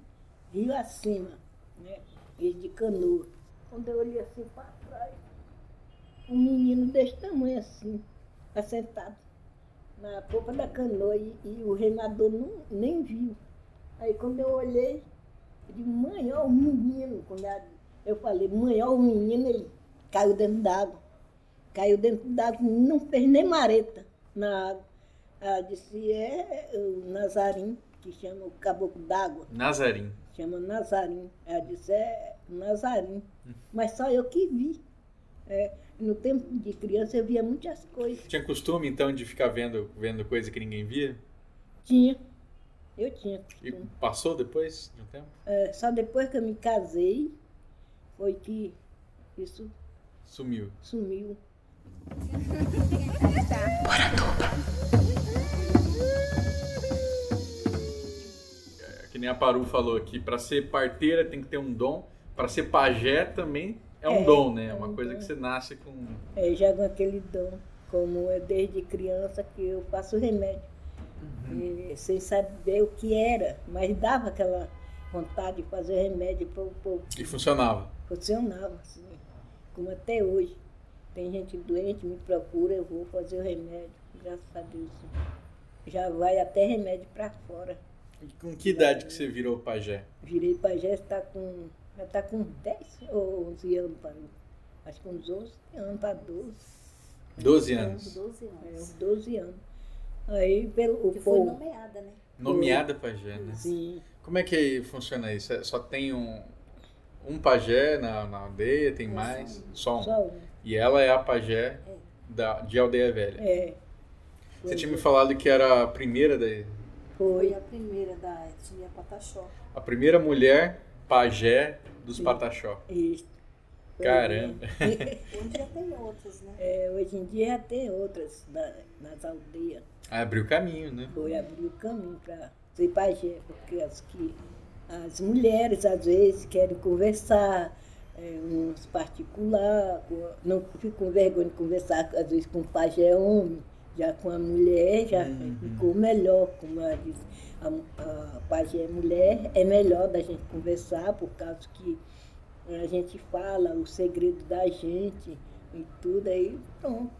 Rio Acima, né? Eles de canoa. Quando eu olhei assim para trás, um menino desse tamanho assim, assentado na popa da canoa e, e o remador não, nem viu. Aí quando eu olhei, eu disse, mãe, olha o menino. Quando eu falei, mãe, olha o menino, ele caiu dentro d'água. Caiu dentro d'água, não fez nem mareta na água. Ela disse, é o Nazarim, que chama o caboclo d'água, Nazarim. chama Nazarim. Ela disse, é Nazarim. Mas só eu que vi. É, no tempo de criança eu via muitas coisas. Tinha costume então de ficar vendo, vendo coisa que ninguém via? Tinha. Eu tinha E costume. passou depois de um tempo? É, só depois que eu me casei foi que isso Sumiu. sumiu. É que nem a Paru falou aqui, para ser parteira tem que ter um dom, para ser pajé também é um É, dom, né? É é uma um coisa dom. que você nasce com. É, já com aquele dom, como é desde criança que eu faço remédio. E, sem saber o que era, mas dava aquela vontade de fazer remédio para o povo. E funcionava. Funcionava, assim, como até hoje. Tem gente doente, me procura, eu vou fazer o remédio, graças a Deus. Já vai até remédio para fora. E com que idade que você virou pajé? Virei pajé, está com, já está com 10 ou 11 anos para. Acho que uns 11 anos para 12. 12 Com anos. 12 É, anos. uns 12 anos. Aí pelo o Que foi povo. nomeada, né? Nomeada pajé, né? Sim. Como é que funciona isso? É- Só tem um, um pajé na, na aldeia, tem É, mais? só um. Só um. E ela é a pajé da, de Aldeia Velha. É. Você tinha me falado que era a primeira da, Foi Foi. a primeira da etnia Pataxó. a primeira mulher pajé dos Sim. Pataxó. Isso. Foi. Caramba. Hoje já tem outras, né? É, hoje em dia já tem outras na- nas aldeias. Abriu caminho, né? Foi abrir o caminho para ser pajé, porque as, que, as mulheres às vezes querem conversar, é, uns particular, com- não ficam com vergonha de conversar às vezes com o pajé homem, já com a mulher já Uhum. ficou melhor, como ela disse, a, a pajé mulher é melhor da gente conversar, por causa que a gente fala o segredo da gente e tudo aí, pronto.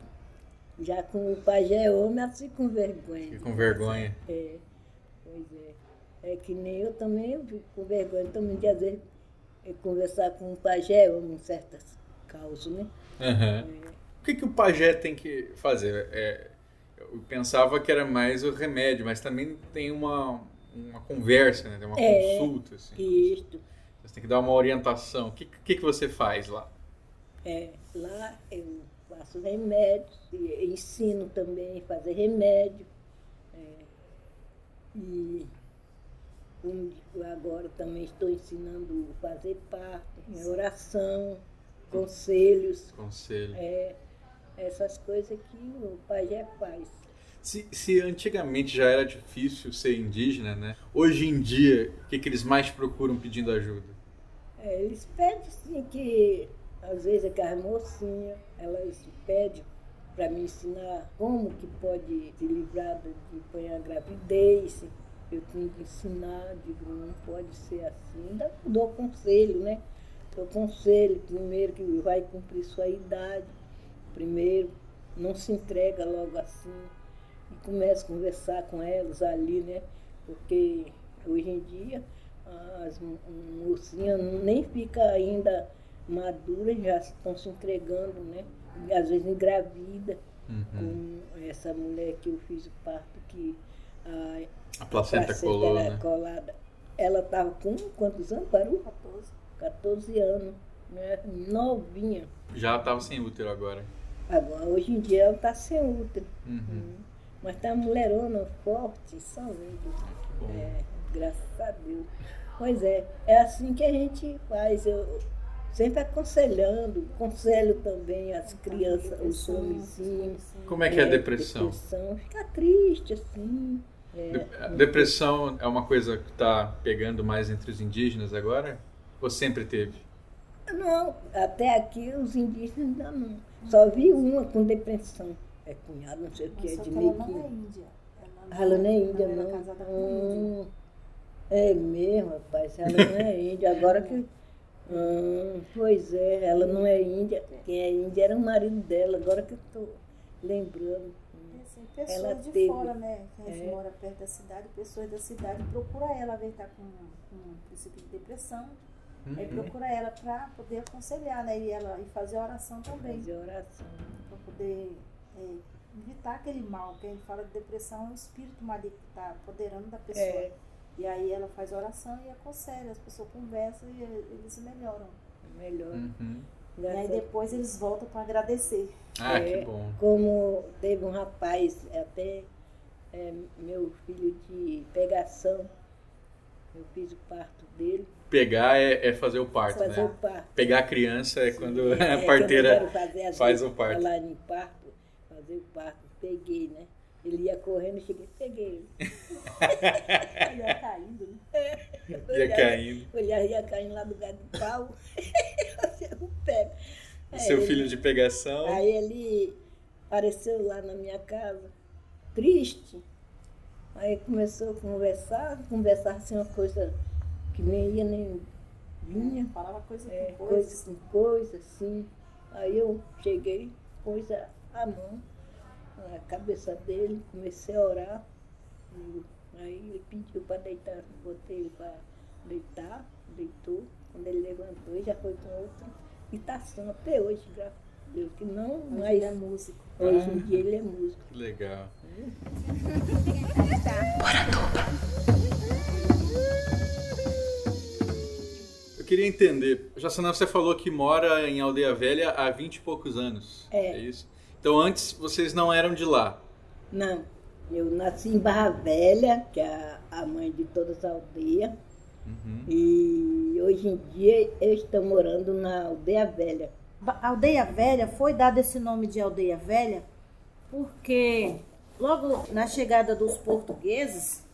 Já com o pajé homem, ela fica com vergonha. Fica com vergonha. É, pois é. É que nem eu também eu fico com vergonha também de às vezes conversar com o pajé homem em certas causas, né? Aham. O que, que o pajé tem que fazer? É, eu pensava que era mais o remédio, mas também tem uma, uma conversa, né? Tem uma É. consulta. Assim. Isto. Você tem que dar uma orientação. O que, que, que você faz lá? É, lá eu faço remédios, ensino também a fazer remédio. é, e agora também estou ensinando a fazer parto, em oração, conselhos, Conselho. é, essas coisas que o pajé faz. Se, se antigamente já era difícil ser indígena, né? Hoje em dia, o que, que eles mais procuram pedindo ajuda? É, eles pedem sim que, às vezes, aquelas mocinhas, elas pedem para me ensinar como que pode se livrar de de apanhar gravidez. Eu tenho que ensinar, digo, não pode ser assim. Ainda dou conselho, né? Dou conselho, primeiro que vai cumprir sua idade, primeiro, não se entrega logo assim. E começa a conversar com elas ali, né? Porque hoje em dia as mo- mocinhas nem ficam ainda maduras, já estão se entregando, né? Às vezes engravida, Uhum. com essa mulher que eu fiz o parto, que a, A placenta placenta colou, era né? colada. Ela estava com quantos anos, Paru? 14. 14 anos. né, novinha. Já estava sem útero agora. Agora, hoje em dia ela está sem útero. Uhum. Mas tá mulherona forte. Bom. É, graças a Deus. Pois é, é assim que a gente faz. Eu sempre aconselhando, aconselho também as crianças, os homenzinhos. Como é que é a depressão? depressão. Fica triste, assim. É, Depressão é uma coisa que está pegando mais entre os indígenas agora? Ou sempre teve? Não, até aqui os indígenas ainda não. Só vi uma com depressão. É cunhado, não sei o que, é de que ela meio não é que. índia. Ela não é índia, ela não. é casada com um. Hum, é mesmo, rapaz. Ela não é índia. Agora que. Hum, pois é, ela não é índia. Quem é índia era o marido dela. Agora que eu tô lembrando. Assim, pessoas Ela de teve. fora, né? Que a gente É. mora perto da cidade, pessoas da cidade procura ela, ver tá com, com um princípio de depressão. Aí Uhum. procura ela para poder aconselhar, né? E, ela, e fazer oração também. Fazer oração. para poder é, evitar aquele mal, que a gente fala de depressão, é um espírito maligno que está apoderando da pessoa. É. E aí ela faz oração e aconselha, as pessoas conversam e eles melhoram. Melhor. Uhum. E aí depois eles voltam para agradecer. Ah, É. que bom. Como teve um rapaz, até é, meu filho de pegação, eu fiz o parto dele. Pegar é, é fazer o parto, fazer né? o parto. Pegar a criança é quando É, a não parteira às faz o parto. Falar em parto, fazer o parto, peguei, né? Ele ia correndo, cheguei, peguei ele. Olha, caindo, né? ia caindo. Olhar ia caindo lá do lugar de pau. eu pego. Aí Seu ele- filho de pegação. Aí ele apareceu lá na minha casa, triste. Aí começou a conversar, conversar assim uma coisa que nem ia nem vinha. Falava coisa É, com coisa coisa. com coisa, assim. Aí eu cheguei, pus a, a mão na cabeça dele, comecei a orar. E aí ele pediu para deitar, botei ele para deitar, deitou. Quando ele levantou, já foi com outro. E tá até hoje, graças a Deus, que não, Hoje mas ele é músico. hoje Ah. em dia ele é músico. Que legal. Eu queria entender, Jaçanã, você falou que mora em Aldeia Velha há 20 e poucos anos. É. isso? Então antes vocês não eram de lá. Não, eu nasci em Barra Velha, que é a- a mãe de todas as aldeias. Uhum. E hoje em dia eu estou morando na Aldeia Velha. Ba- Aldeia Velha foi dado esse nome de Aldeia Velha porque logo na chegada dos portugueses,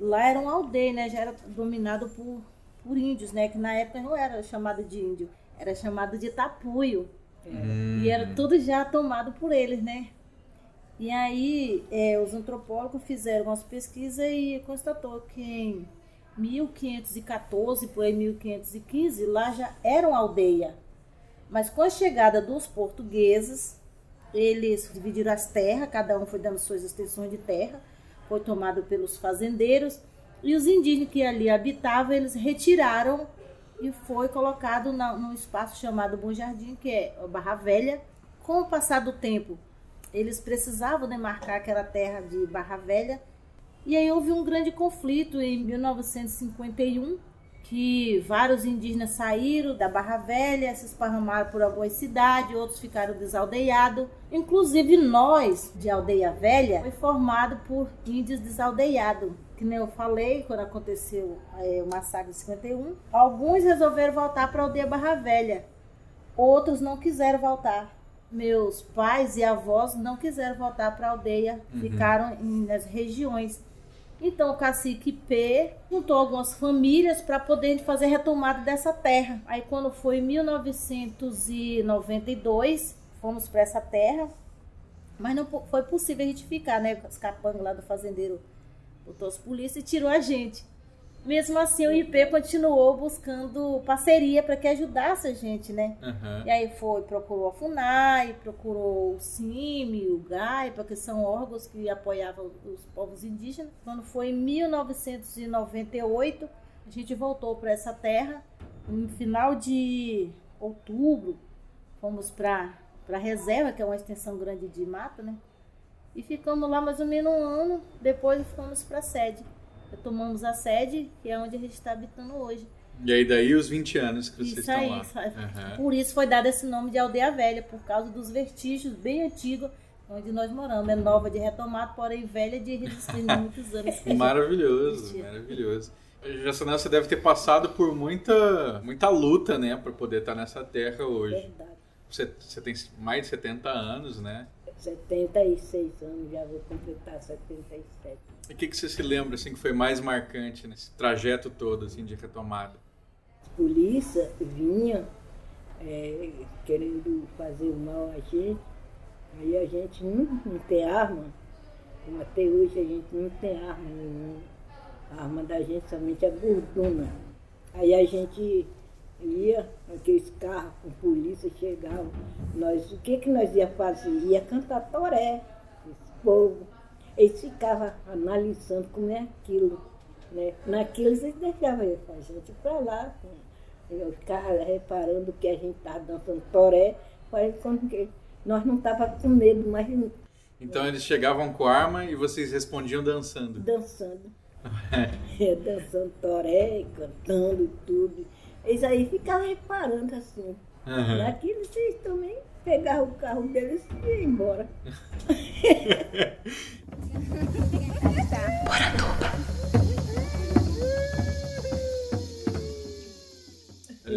lá era uma aldeia, né? Já era dominado por, por índios, né? Que na época não era chamado de índio, era chamado de tapuio. Hum. E era tudo já tomado por eles, né? E aí é, os antropólogos fizeram umas pesquisas e constatou que em 1514, por aí 1515, lá já era uma aldeia. Mas com a chegada dos portugueses, eles dividiram as terras, cada um foi dando suas extensões de terra, foi tomado pelos fazendeiros, e os indígenas que ali habitavam, eles retiraram e foi colocado na, num espaço chamado Bom Jardim, que é Barra Velha. Com o passar do tempo, eles precisavam demarcar aquela terra de Barra Velha, e aí houve um grande conflito em 1951, que vários indígenas saíram da Barra Velha, se esparramaram por algumas cidades, outros ficaram desaldeiados. Inclusive nós, de Aldeia Velha, foi formado por índios desaldeiados. Que nem eu falei, quando aconteceu é, o massacre de 51, alguns resolveram voltar para a Aldeia Barra Velha, outros não quiseram voltar. Meus pais e avós não quiseram voltar para a aldeia, ficaram em- nas regiões. Então o cacique P juntou algumas famílias para poder fazer retomada dessa terra. Aí quando foi em 1992, fomos para essa terra, mas não foi possível a gente ficar, né? Os capangas lá do fazendeiro botou as polícias e tirou a gente. Mesmo assim, o IP continuou buscando parceria para que ajudasse a gente, né? Aham. E aí foi, procurou a FUNAI, procurou o CIMI, o GAI, porque são órgãos que apoiavam os povos indígenas. Quando foi em 1998, a gente voltou para essa terra. No final de outubro, fomos para a reserva, que é uma extensão grande de mata, né? E ficamos lá mais ou menos um ano, depois fomos para a sede. Retomamos a sede, que é onde a gente está habitando hoje. E aí daí os 20 anos que vocês Isso estão aí, lá. isso aí. Aham. Por isso foi dado esse nome de Aldeia Velha, por causa dos vestígios bem antigos onde nós moramos. É nova de retomado, porém velha de resistir muitos anos. Maravilhoso, maravilhoso. Jaçanã, você deve ter passado por muita, muita luta, né, para poder estar nessa terra hoje. Verdade. Você, você tem mais de 70 anos, né? 76 anos, já vou completar 77. E o que, que você se lembra, assim, que foi mais marcante nesse trajeto todo, assim, de retomada? polícia vinha é, querendo fazer o mal a gente, aí a gente não, não tem arma, como até hoje a gente não tem arma nenhuma. A arma da gente somente é borduna. Aí a gente ia, aqueles carros com polícia chegavam, nós, o que, que nós ia fazer? Ia cantar toré, esse povo. Eles ficavam analisando como é aquilo. Né? Naquilo eles deixavam a gente para lá. Eu ficava reparando que a gente estava dançando toré, mas nós não estávamos com medo, mas Então eles chegavam com arma e vocês respondiam dançando. dançando. É, dançando toré, cantando tudo. Eles aí ficavam reparando assim. Naquilo vocês também pegavam o carro deles e iam embora.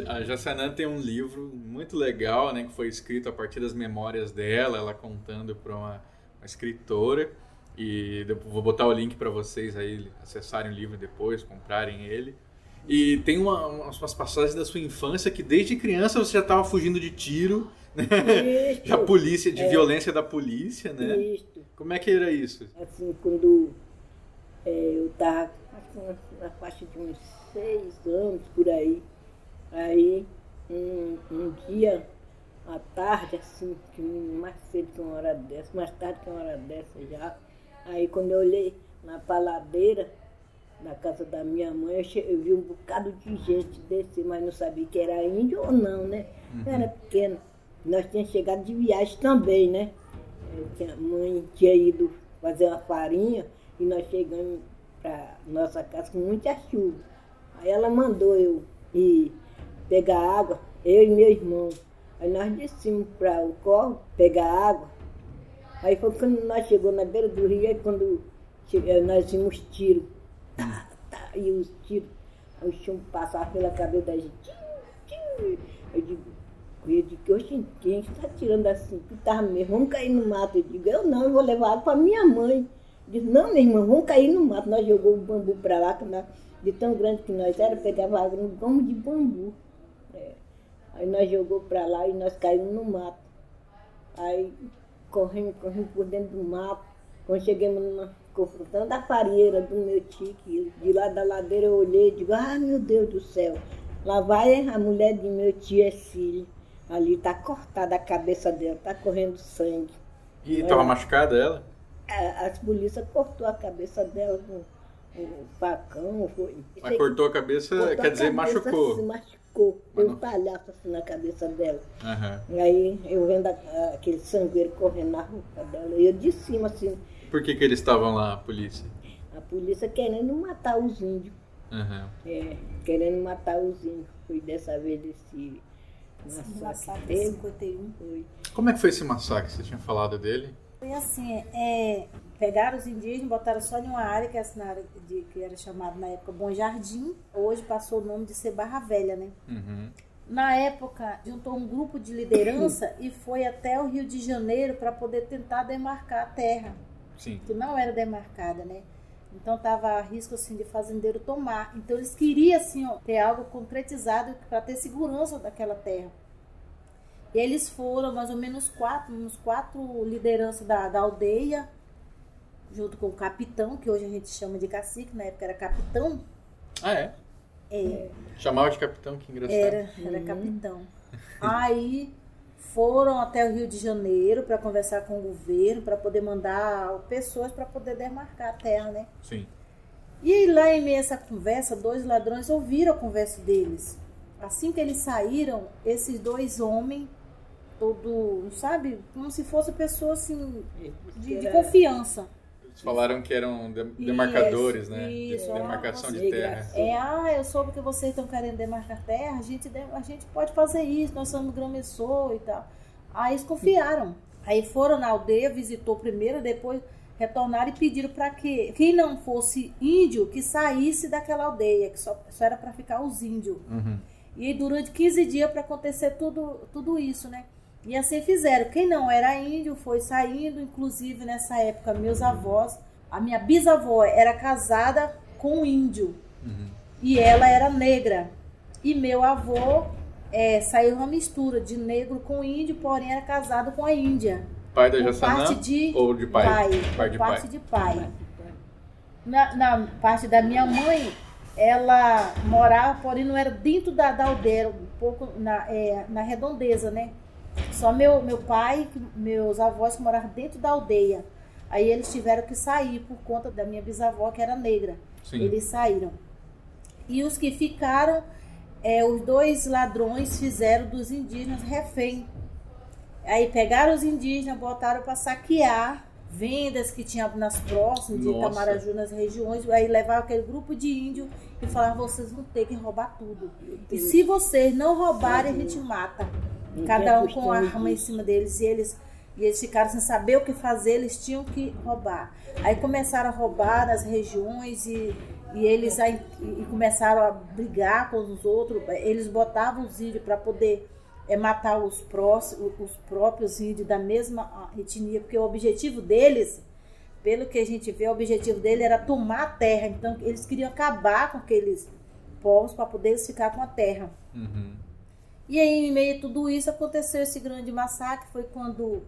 A Jaçanã tem um livro muito legal, né, que foi escrito a partir das memórias dela, ela contando para uma, uma escritora. E vou botar o link para vocês aí acessarem o livro depois, comprarem ele. E tem uma, umas passagens da sua infância que desde criança você já estava fugindo de tiro, né? Já polícia, de violência da polícia, né? Isto. Como é que era isso? assim, quando é, eu estava na, na faixa de uns seis anos por aí, aí um, um dia, à tarde, assim, mais cedo que uma hora dessa, mais tarde que uma hora dessa já, aí quando eu olhei na paladeira da casa da minha mãe, eu, che- eu vi um bocado de gente descer, mas não sabia que era índio ou não, né? Eu era pequeno. Nós tínhamos chegado de viagem também, né? Eu tinha- A mãe tinha ido fazer uma farinha e nós chegamos para nossa casa com muita chuva. Aí ela mandou eu ir pegar água, eu e meu irmão. Aí nós descemos para o corro pegar água. Aí foi quando nós chegamos na beira do rio, aí quando eh, nós vimos tiro. Tá, tá, e os tiros, o chão passava pela cabeça da gente. Tchim, tchim. Eu digo, eu digo, oxe, quem está tirando assim? Que tá mesmo, vamos cair no mato. Eu digo, eu não, eu vou levar água para minha mãe. Diz, não, minha irmã, vamos cair no mato. Nós jogamos o bambu para lá, que nós, de tão grande que nós era, pegava água no gomo de bambu. É. Aí nós jogou para lá e nós caímos no mato. Aí corremos, corremos por dentro do mato. Quando chegamos na, confrontando a farinheira do meu tio, que de lá da ladeira eu olhei e digo, ah meu Deus do céu, lá vai a mulher de meu tio Ercílio. Ali tá cortada a cabeça dela, tá correndo sangue. E estava machucada ela? A- As polícias cortou a cabeça dela com um facão. Foi. Mas cortou a cabeça, Cortou quer a dizer, cabeça, machucou. Se machucou. Deu um palhaço assim na cabeça dela. Aham. E aí eu vendo a- aquele sangueiro correndo na roupa dela. E eu de cima, assim, Por que, que eles estavam lá, a polícia? a polícia querendo matar os índios. Aham. É, querendo matar os índios. Foi dessa vez desse Massacre teve. 51. Foi. Como é que foi esse massacre? Você tinha falado dele? Foi assim, é, pegaram os indígenas, botaram só em uma área, que, é essa na área de, que era chamada na época Bom Jardim, hoje passou o nome de ser Barra Velha, né? Uhum. Na época, juntou um grupo de liderança e foi até o Rio de Janeiro para poder tentar demarcar a terra, Sim. que não era demarcada, né? Então tava a risco assim de fazendeiro tomar. Então eles queriam assim, ó, ter algo concretizado para ter segurança daquela terra. E eles foram mais ou menos quatro, uns quatro lideranças da, da aldeia, junto com o capitão, que hoje a gente chama de cacique, na época era capitão. Ah, é? É, Chamava de capitão, que engraçado. era, era capitão. Aí foram até o Rio de Janeiro para conversar com o governo, para poder mandar pessoas para poder demarcar a terra, né? Sim. E aí, lá em meio a essa conversa, dois ladrões ouviram a conversa deles. Assim que eles saíram, esses dois homens, todo, sabe, como se fosse pessoa assim, de, de Era- confiança. Eles falaram que eram de- demarcadores, né? De- isso, demarcação de terra. É, ah, eu soube que vocês estão querendo demarcar terra, a gente, a gente pode fazer isso, nós somos grão-messor e tal. Aí eles confiaram. Aí foram na aldeia, visitou primeiro, depois retornaram e pediram para que quem não fosse índio, que saísse daquela aldeia, que só, só era para ficar os índios. Uhum. E durante 15 dias para acontecer tudo, tudo isso, né? E assim fizeram. Quem não era índio foi saindo, inclusive nessa época, meus avós. A minha bisavó era casada com um índio Uhum. e ela era negra. E meu avô é, saiu uma mistura de negro com índio, porém era casado com a índia. Pai da Jassanã parte de ou de pai? pai. Pai de parte pai. de pai. Na, na parte da minha mãe, ela morava, porém não era dentro da, da aldeia, um pouco na, é, na redondeza, né? Só meu, meu pai, meus avós que moravam dentro da aldeia. Aí eles tiveram que sair por conta da minha bisavó, que era negra. Sim. Eles saíram. E os que ficaram, é, os dois ladrões fizeram dos indígenas refém. Aí pegaram os indígenas, botaram para saquear vendas que tinha nas próximas, de Nossa. Itamaraju, nas regiões. Aí levaram aquele grupo de índio e falaram: vocês vão ter que roubar tudo. E se vocês não roubarem, a gente mata. Cada um com a arma em cima deles. E eles, e eles ficaram sem saber o que fazer, eles tinham que roubar. Aí começaram a roubar nas regiões e, e eles aí, e começaram a brigar com os outros. Eles botavam os índios para poder é, matar os, próximos, os próprios índios da mesma etnia, porque o objetivo deles, pelo que a gente vê, o objetivo dele era tomar a terra. Então eles queriam acabar com aqueles povos para poder ficar com a terra. Uhum. E aí, em meio a tudo isso, aconteceu esse grande massacre. Foi quando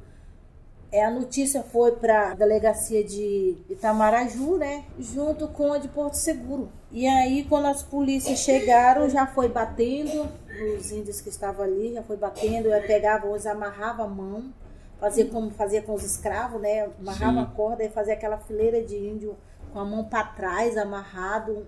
é, a notícia foi para a delegacia de Itamaraju, né? Junto com a de Porto Seguro. E aí, quando as polícias chegaram, já foi batendo nos índios que estavam ali, já foi batendo. Eu pegava, os amarrava a mão, fazia como fazia com os escravos, né? Amarrava Sim. a corda e fazia aquela fileira de índio com a mão para trás, amarrado,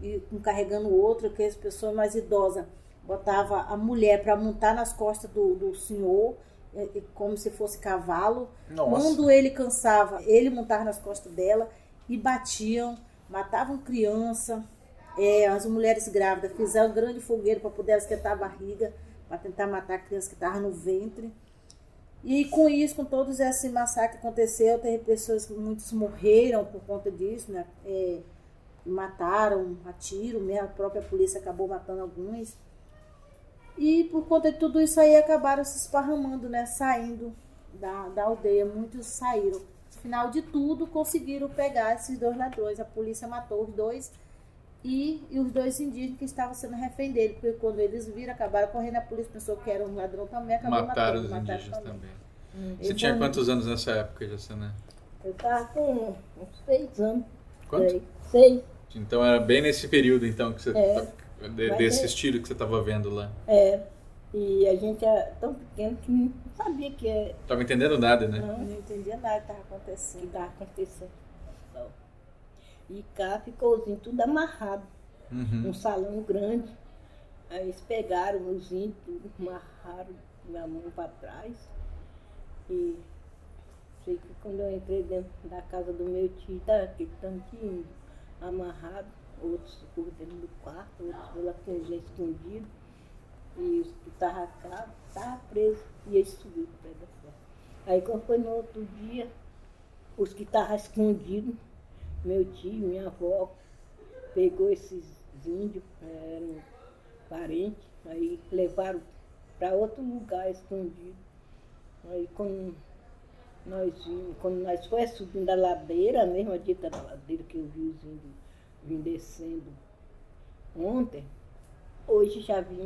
e um carregando o outro, que as pessoas mais idosas botava a mulher para montar nas costas do, do senhor, eh, eh, como se fosse cavalo. Nossa. Quando ele cansava, ele montava nas costas dela e batiam, matavam criança. Eh, as mulheres grávidas fizeram um grande fogueiro para poder esquentar a barriga, para tentar matar a criança que estava no ventre. E com isso, com todos esse massacre que aconteceu, teve pessoas, que muitos morreram por conta disso, né? Eh, mataram a tiro, mesmo a própria polícia acabou matando alguns. E por conta de tudo isso aí acabaram se esparramando, né? Saindo da, da aldeia. Muitos saíram. No final de tudo, conseguiram pegar esses dois ladrões. A polícia matou os dois e, e os dois indígenas que estavam sendo refém dele. Porque quando eles viram, acabaram correndo. A polícia pensou que era um ladrão também, acabou Mataram matando. os indígenas também. Você Eles tinha vão- quantos anos nessa época, Jassanã? Eu tava com uns seis anos. Quanto? Seis. Seis. Então era bem nesse período então que você É. de- desse é- estilo que você estava vendo lá. É. E a gente era tão pequeno que não sabia que é, Tava entendendo nada, né? não, Não entendia nada que estava que acontecendo. estava acontecendo. E cá ficou os índios tudo amarrado. Uhum. um salão grande. Aí eles pegaram os índios, amarraram minha mão para trás. E sei que quando eu entrei dentro da casa do meu tio, tá aquele tanto de índio amarrado, outros por dentro do quarto, outros pela cozinha escondido. E os que estavam cá, estavam presos. E eles subiram para da porta. Aí quando foi no outro dia, os que estavam escondidos, meu tio, minha avó, pegou esses índios, eram parentes, aí levaram para outro lugar escondido. Aí quando nós quando nós foi subindo a ladeira, a mesma dita da ladeira que eu vi os índios vim descendo ontem, hoje já vi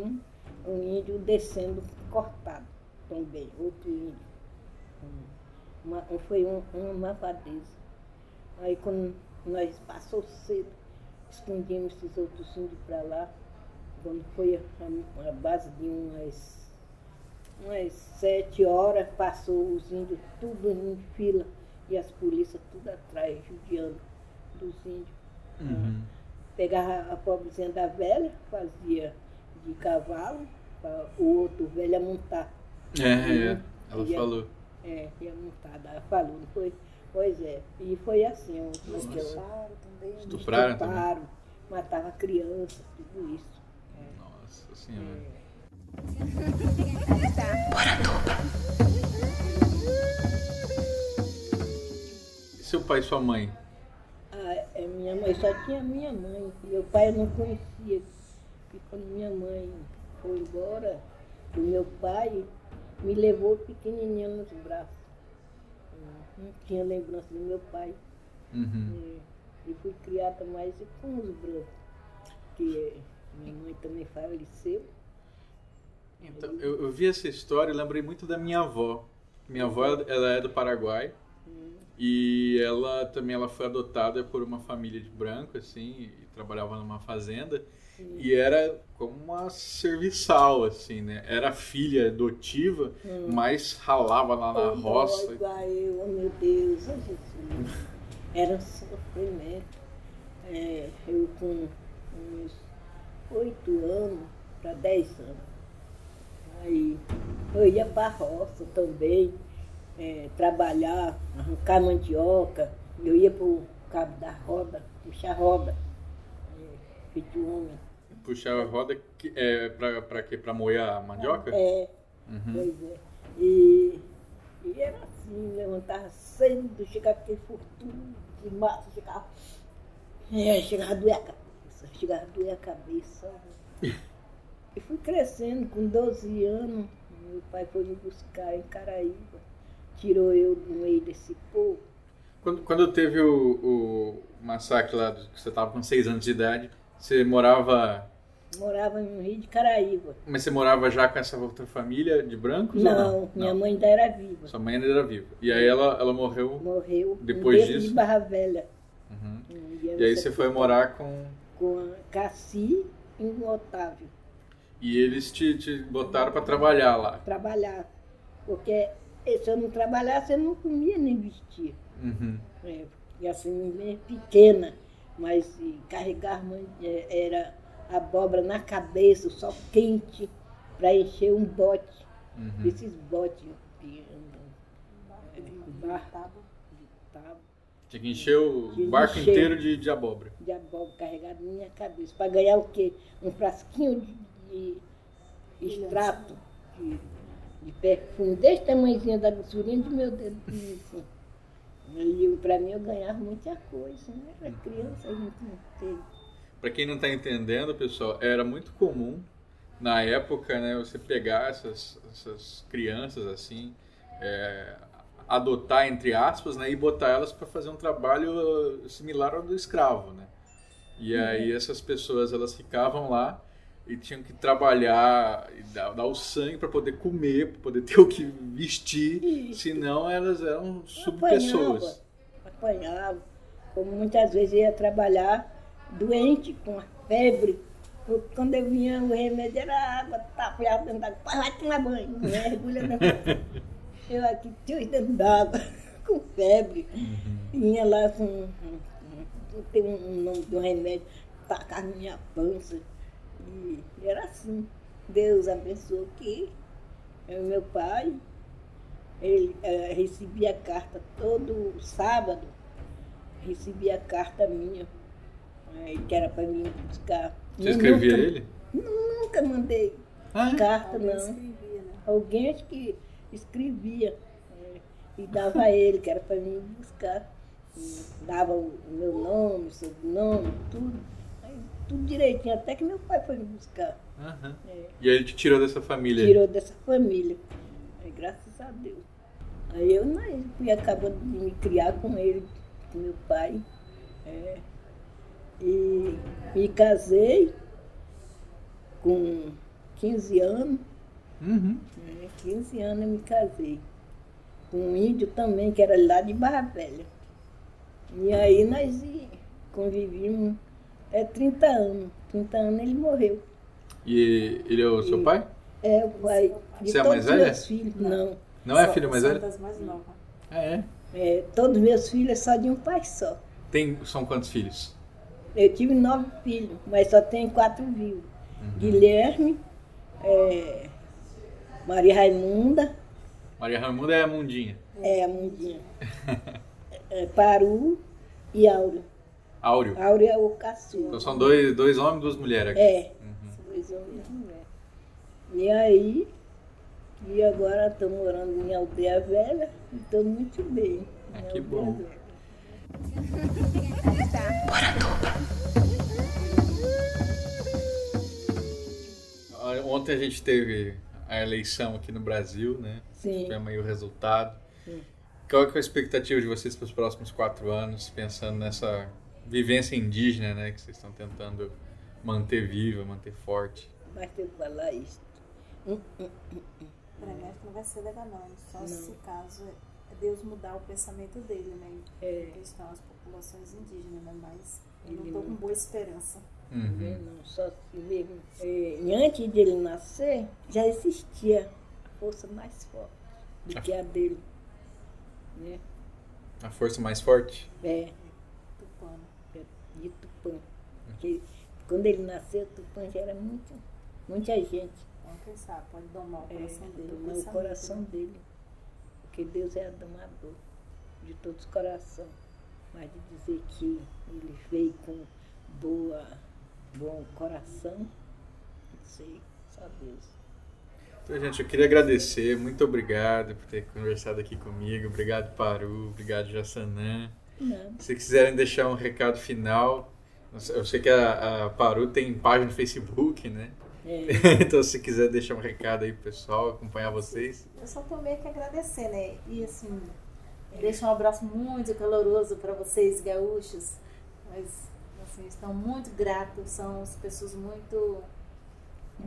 um, índio descendo cortado também, outro índio. Um- Uma, um- foi um, uma malvadeza. Aí quando nós passou cedo, escondemos esses outros índios para lá. Quando foi a, a base de umas, umas sete horas, passou os índios tudo em fila e as polícias tudo atrás, judiando dos índios. Uhum. Pegava a pobrezinha da velha, fazia de cavalo, para o outro velho montar. É, é, ela Ia- falou. É, ia montada. Ela falou, não foi? Pois é. E foi assim, um estupraram também. Estupraram também? estupraram, matava criança, tudo isso. Nossa senhora. E seu pai e sua mãe? É minha mãe, só tinha minha mãe. Meu pai eu não conhecia. E quando minha mãe foi embora, o meu pai me levou pequenininha nos braços. Não tinha lembrança do meu pai. Uhum. É, E fui criada mais com os brancos. Que minha mãe também faleceu. Então, eu, eu vi essa história e lembrei muito da minha avó. Minha avó, ela é do Paraguai e ela também ela foi adotada por uma família de branco, assim, e trabalhava numa fazenda e era como uma serviçal, assim, né? Era filha adotiva, mas ralava lá na Foi roça. igual eu, oh meu Deus, oh Jesus. Era um sofrimento. É, eu com uns oito anos para dez anos. Aí eu ia para a roça também, é, trabalhar, arrancar mandioca. Eu ia para o cabo da roda, puxar roda, é, feito homem. Puxava a roda que, é, pra quê? Pra moer a mandioca? É, Uhum. pois é. E, e era assim, levantava cedo, chegava aquele fortuna de massa, chegava. É, chegava a doer a cabeça, chegava a doer a cabeça. E fui crescendo, com 12 anos, meu pai foi me buscar em Caraíba, tirou eu do meio desse povo. Quando, quando teve o, o massacre lá, que você tava com 6 anos de idade, você morava. Morava no Rio de Caraíba. Mas você morava já com essa outra família de brancos? ou Não, minha mãe ainda era viva. Sua mãe ainda era viva. E aí ela, ela morreu. Morreu Depois disso? de Barra Velha. Uhum. Hum, E aí você foi morar com. com a Cassi e o Otávio. E eles te, te botaram pra trabalhar lá. trabalhar. Porque se eu não trabalhasse, eu não comia nem vestia. Uhum. É, e assim, menina pequena, mas carregar é, era abóbora na cabeça, o sol quente, para encher um bote. Uhum. Esses botes de, de barro, de tábua, Tinha que encher o que barco encher. inteiro de, de abóbora. de abóbora carregado na minha cabeça. Para ganhar o quê? Um frasquinho de, de extrato, de, de perfume, desse tamanhozinho da grossurinha de meu dedo. Assim. E para mim eu ganhava muita coisa, né? Era criança, a gente não teve. Pra quem não tá entendendo, pessoal, era muito comum na época, né, você pegar essas, essas crianças assim, é, adotar entre aspas, né, e botar elas para fazer um trabalho similar ao do escravo, né? E aí essas pessoas elas ficavam lá e tinham que trabalhar e dar, dar o sangue para poder comer, para poder ter o que vestir, Isso. senão elas eram subpessoas. Apanhava, apanhava. Como muitas vezes eu ia trabalhar doente, com a febre. Eu- Quando eu vinha, o remédio era água, tapeava dentro d'água. Pai, vai tomar banho. Mergulha na Eu aqui, tio, dentro d'água, com febre. Vinha lá com. com- Tem um nome um remédio, tacar na minha pança. E era assim. Deus abençoou que o meu pai, ele eh, recebia carta todo sábado, recebia carta minha, eh, que era para mim buscar. Você escrevia nunca, ele? Nunca mandei Ah, é? carta, Alguém não. escrevia, né? Alguém acho que escrevia eh, e dava a ele, que era para mim buscar. E dava o meu nome, sobrenome, tudo. Tudo direitinho, até que meu pai foi me buscar. Aham. É. E aí ele te tirou dessa família. tirou dessa família. É, graças a Deus. Aí eu né, fui acabando de me criar com ele, com meu pai. É, e me casei com 15 anos. Uhum. né, 15 anos eu me casei. Com um índio também, que era lá de Barra Velha. E aí nós convivimos é 30 anos. 30 anos ele morreu. E ele é o seu E- pai? É o pai de Você é a mais velha? meus filhos. Não. Não é a Só- filha mais são velha? das mais novas. Ah, é. É, todos meus filhos é só de um pai só. Tem, são quantos filhos? Eu tive nove filhos, mas só tenho quatro vivos. Guilherme, é, Maria Raimunda, Maria Raimunda é a Mundinha. é a Mundinha. é Paru e Áureo. Áureo. Áureo é o caçula. Então são dois, dois homens e duas mulheres aqui. É, dois homens e uma mulher. E aí, e agora estou morando em Aldeia Velha e estou muito bem. Ah, que bom. Ah, Ontem a gente teve a eleição aqui no Brasil, né? Sim. Tivemos aí o resultado. Sim. Qual que é a expectativa de vocês para os próximos quatro anos, pensando nessa vivência indígena, né? Que vocês estão tentando manter viva, manter forte. Mas tem que falar isso. Hum, hum, hum. Pra mim acho que não vai ser legal não. Só Não. se caso é Deus mudar o pensamento dele, né? É. Que estão as populações indígenas, né? Mas eu não tô com boa esperança. Uhum. Não, só se mesmo. É, e antes de ele nascer, já existia a força mais forte do que a dele. Né? A força mais forte? É, de Tupã. Porque quando ele nasceu, Tupã já era muito, muita gente. Quem sabe, pode domar o É, coração dele. domar o coração né? dele. Porque Deus é domador de todos os corações. Mas de dizer que ele veio com boa, bom coração, não sei, só Deus. Então, gente, eu queria agradecer. Muito obrigado por ter conversado aqui comigo. Obrigado, Paru. Obrigado, Jassanã. Não, Se quiserem deixar um recado final, eu sei que a, a Paru tem página no Facebook, né? é, então, se quiser deixar um recado aí pro pessoal, acompanhar vocês. Eu só tenho meio que agradecer, né? E assim, deixo um abraço muito caloroso para vocês, gaúchos. Mas, assim, estão muito gratos, são as pessoas muito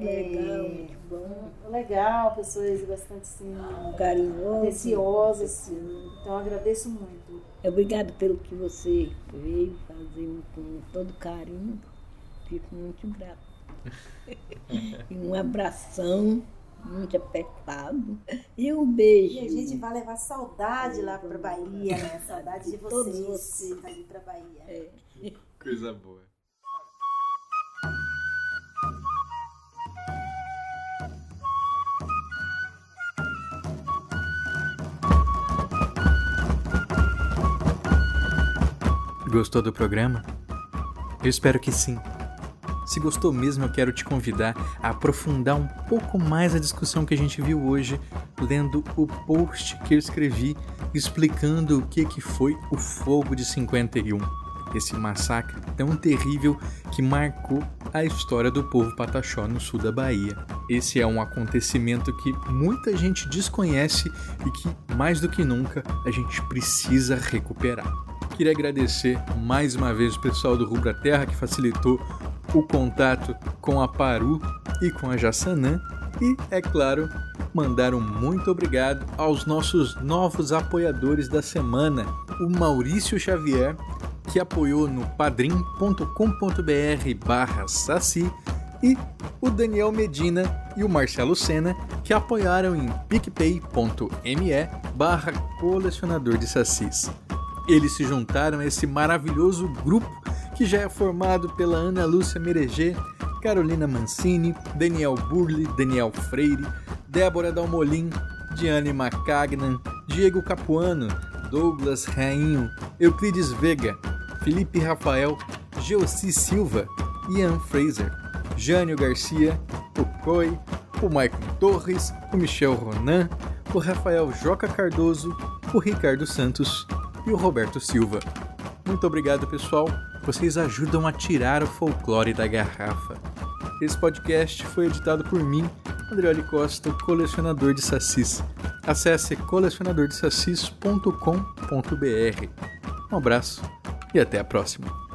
legal, É, muito bom, legal, pessoas bastante assim, carinhoso. atenciosas. Então, agradeço muito. Obrigado pelo que você veio fazer com todo carinho. Fico muito grato. e um abração, muito apertado. E um beijo. E a gente vai levar saudade lá para Bahia, né? Saudade de Todos vocês, vocês. ali para Bahia. É. Coisa boa. Gostou do programa? Eu espero que sim. Se gostou mesmo, eu quero te convidar a aprofundar um pouco mais a discussão que a gente viu hoje, lendo o post que eu escrevi explicando o que, que foi o Fogo de 51. Esse massacre tão terrível que marcou a história do povo pataxó no sul da Bahia. Esse é um acontecimento que muita gente desconhece e que, mais do que nunca, a gente precisa recuperar. Queria agradecer mais uma vez o pessoal do Rubra Terra que facilitou o contato com a Paru e com a Jassanã. E, é claro, mandar um muito obrigado aos nossos novos apoiadores da semana, o Maurício Xavier, que apoiou no padrim.com.br barra saci. E o Daniel Medina e o Marcelo Sena, que apoiaram em picpay.me barra colecionador de sacis. Eles se juntaram a esse maravilhoso grupo que já é formado pela Ana Lúcia Mereger, Carolina Mancini, Daniel Burli, Daniel Freire, Débora Dalmolin, Diane Macagnan, Diego Capuano, Douglas Rainho, Euclides Vega, Felipe Rafael, Geossi Silva, Ian Fraser, Jânio Garcia, o Coi, o Maicon Torres, o Michel Ronan, o Rafael Joca Cardoso, o Ricardo Santos e o Roberto Silva. Muito obrigado, pessoal. Vocês ajudam a tirar o folclore da garrafa. Esse podcast foi editado por mim, Andreoli Costa, colecionador de sacis. Acesse colecionadordesacis.com.br. Um abraço e até a próxima.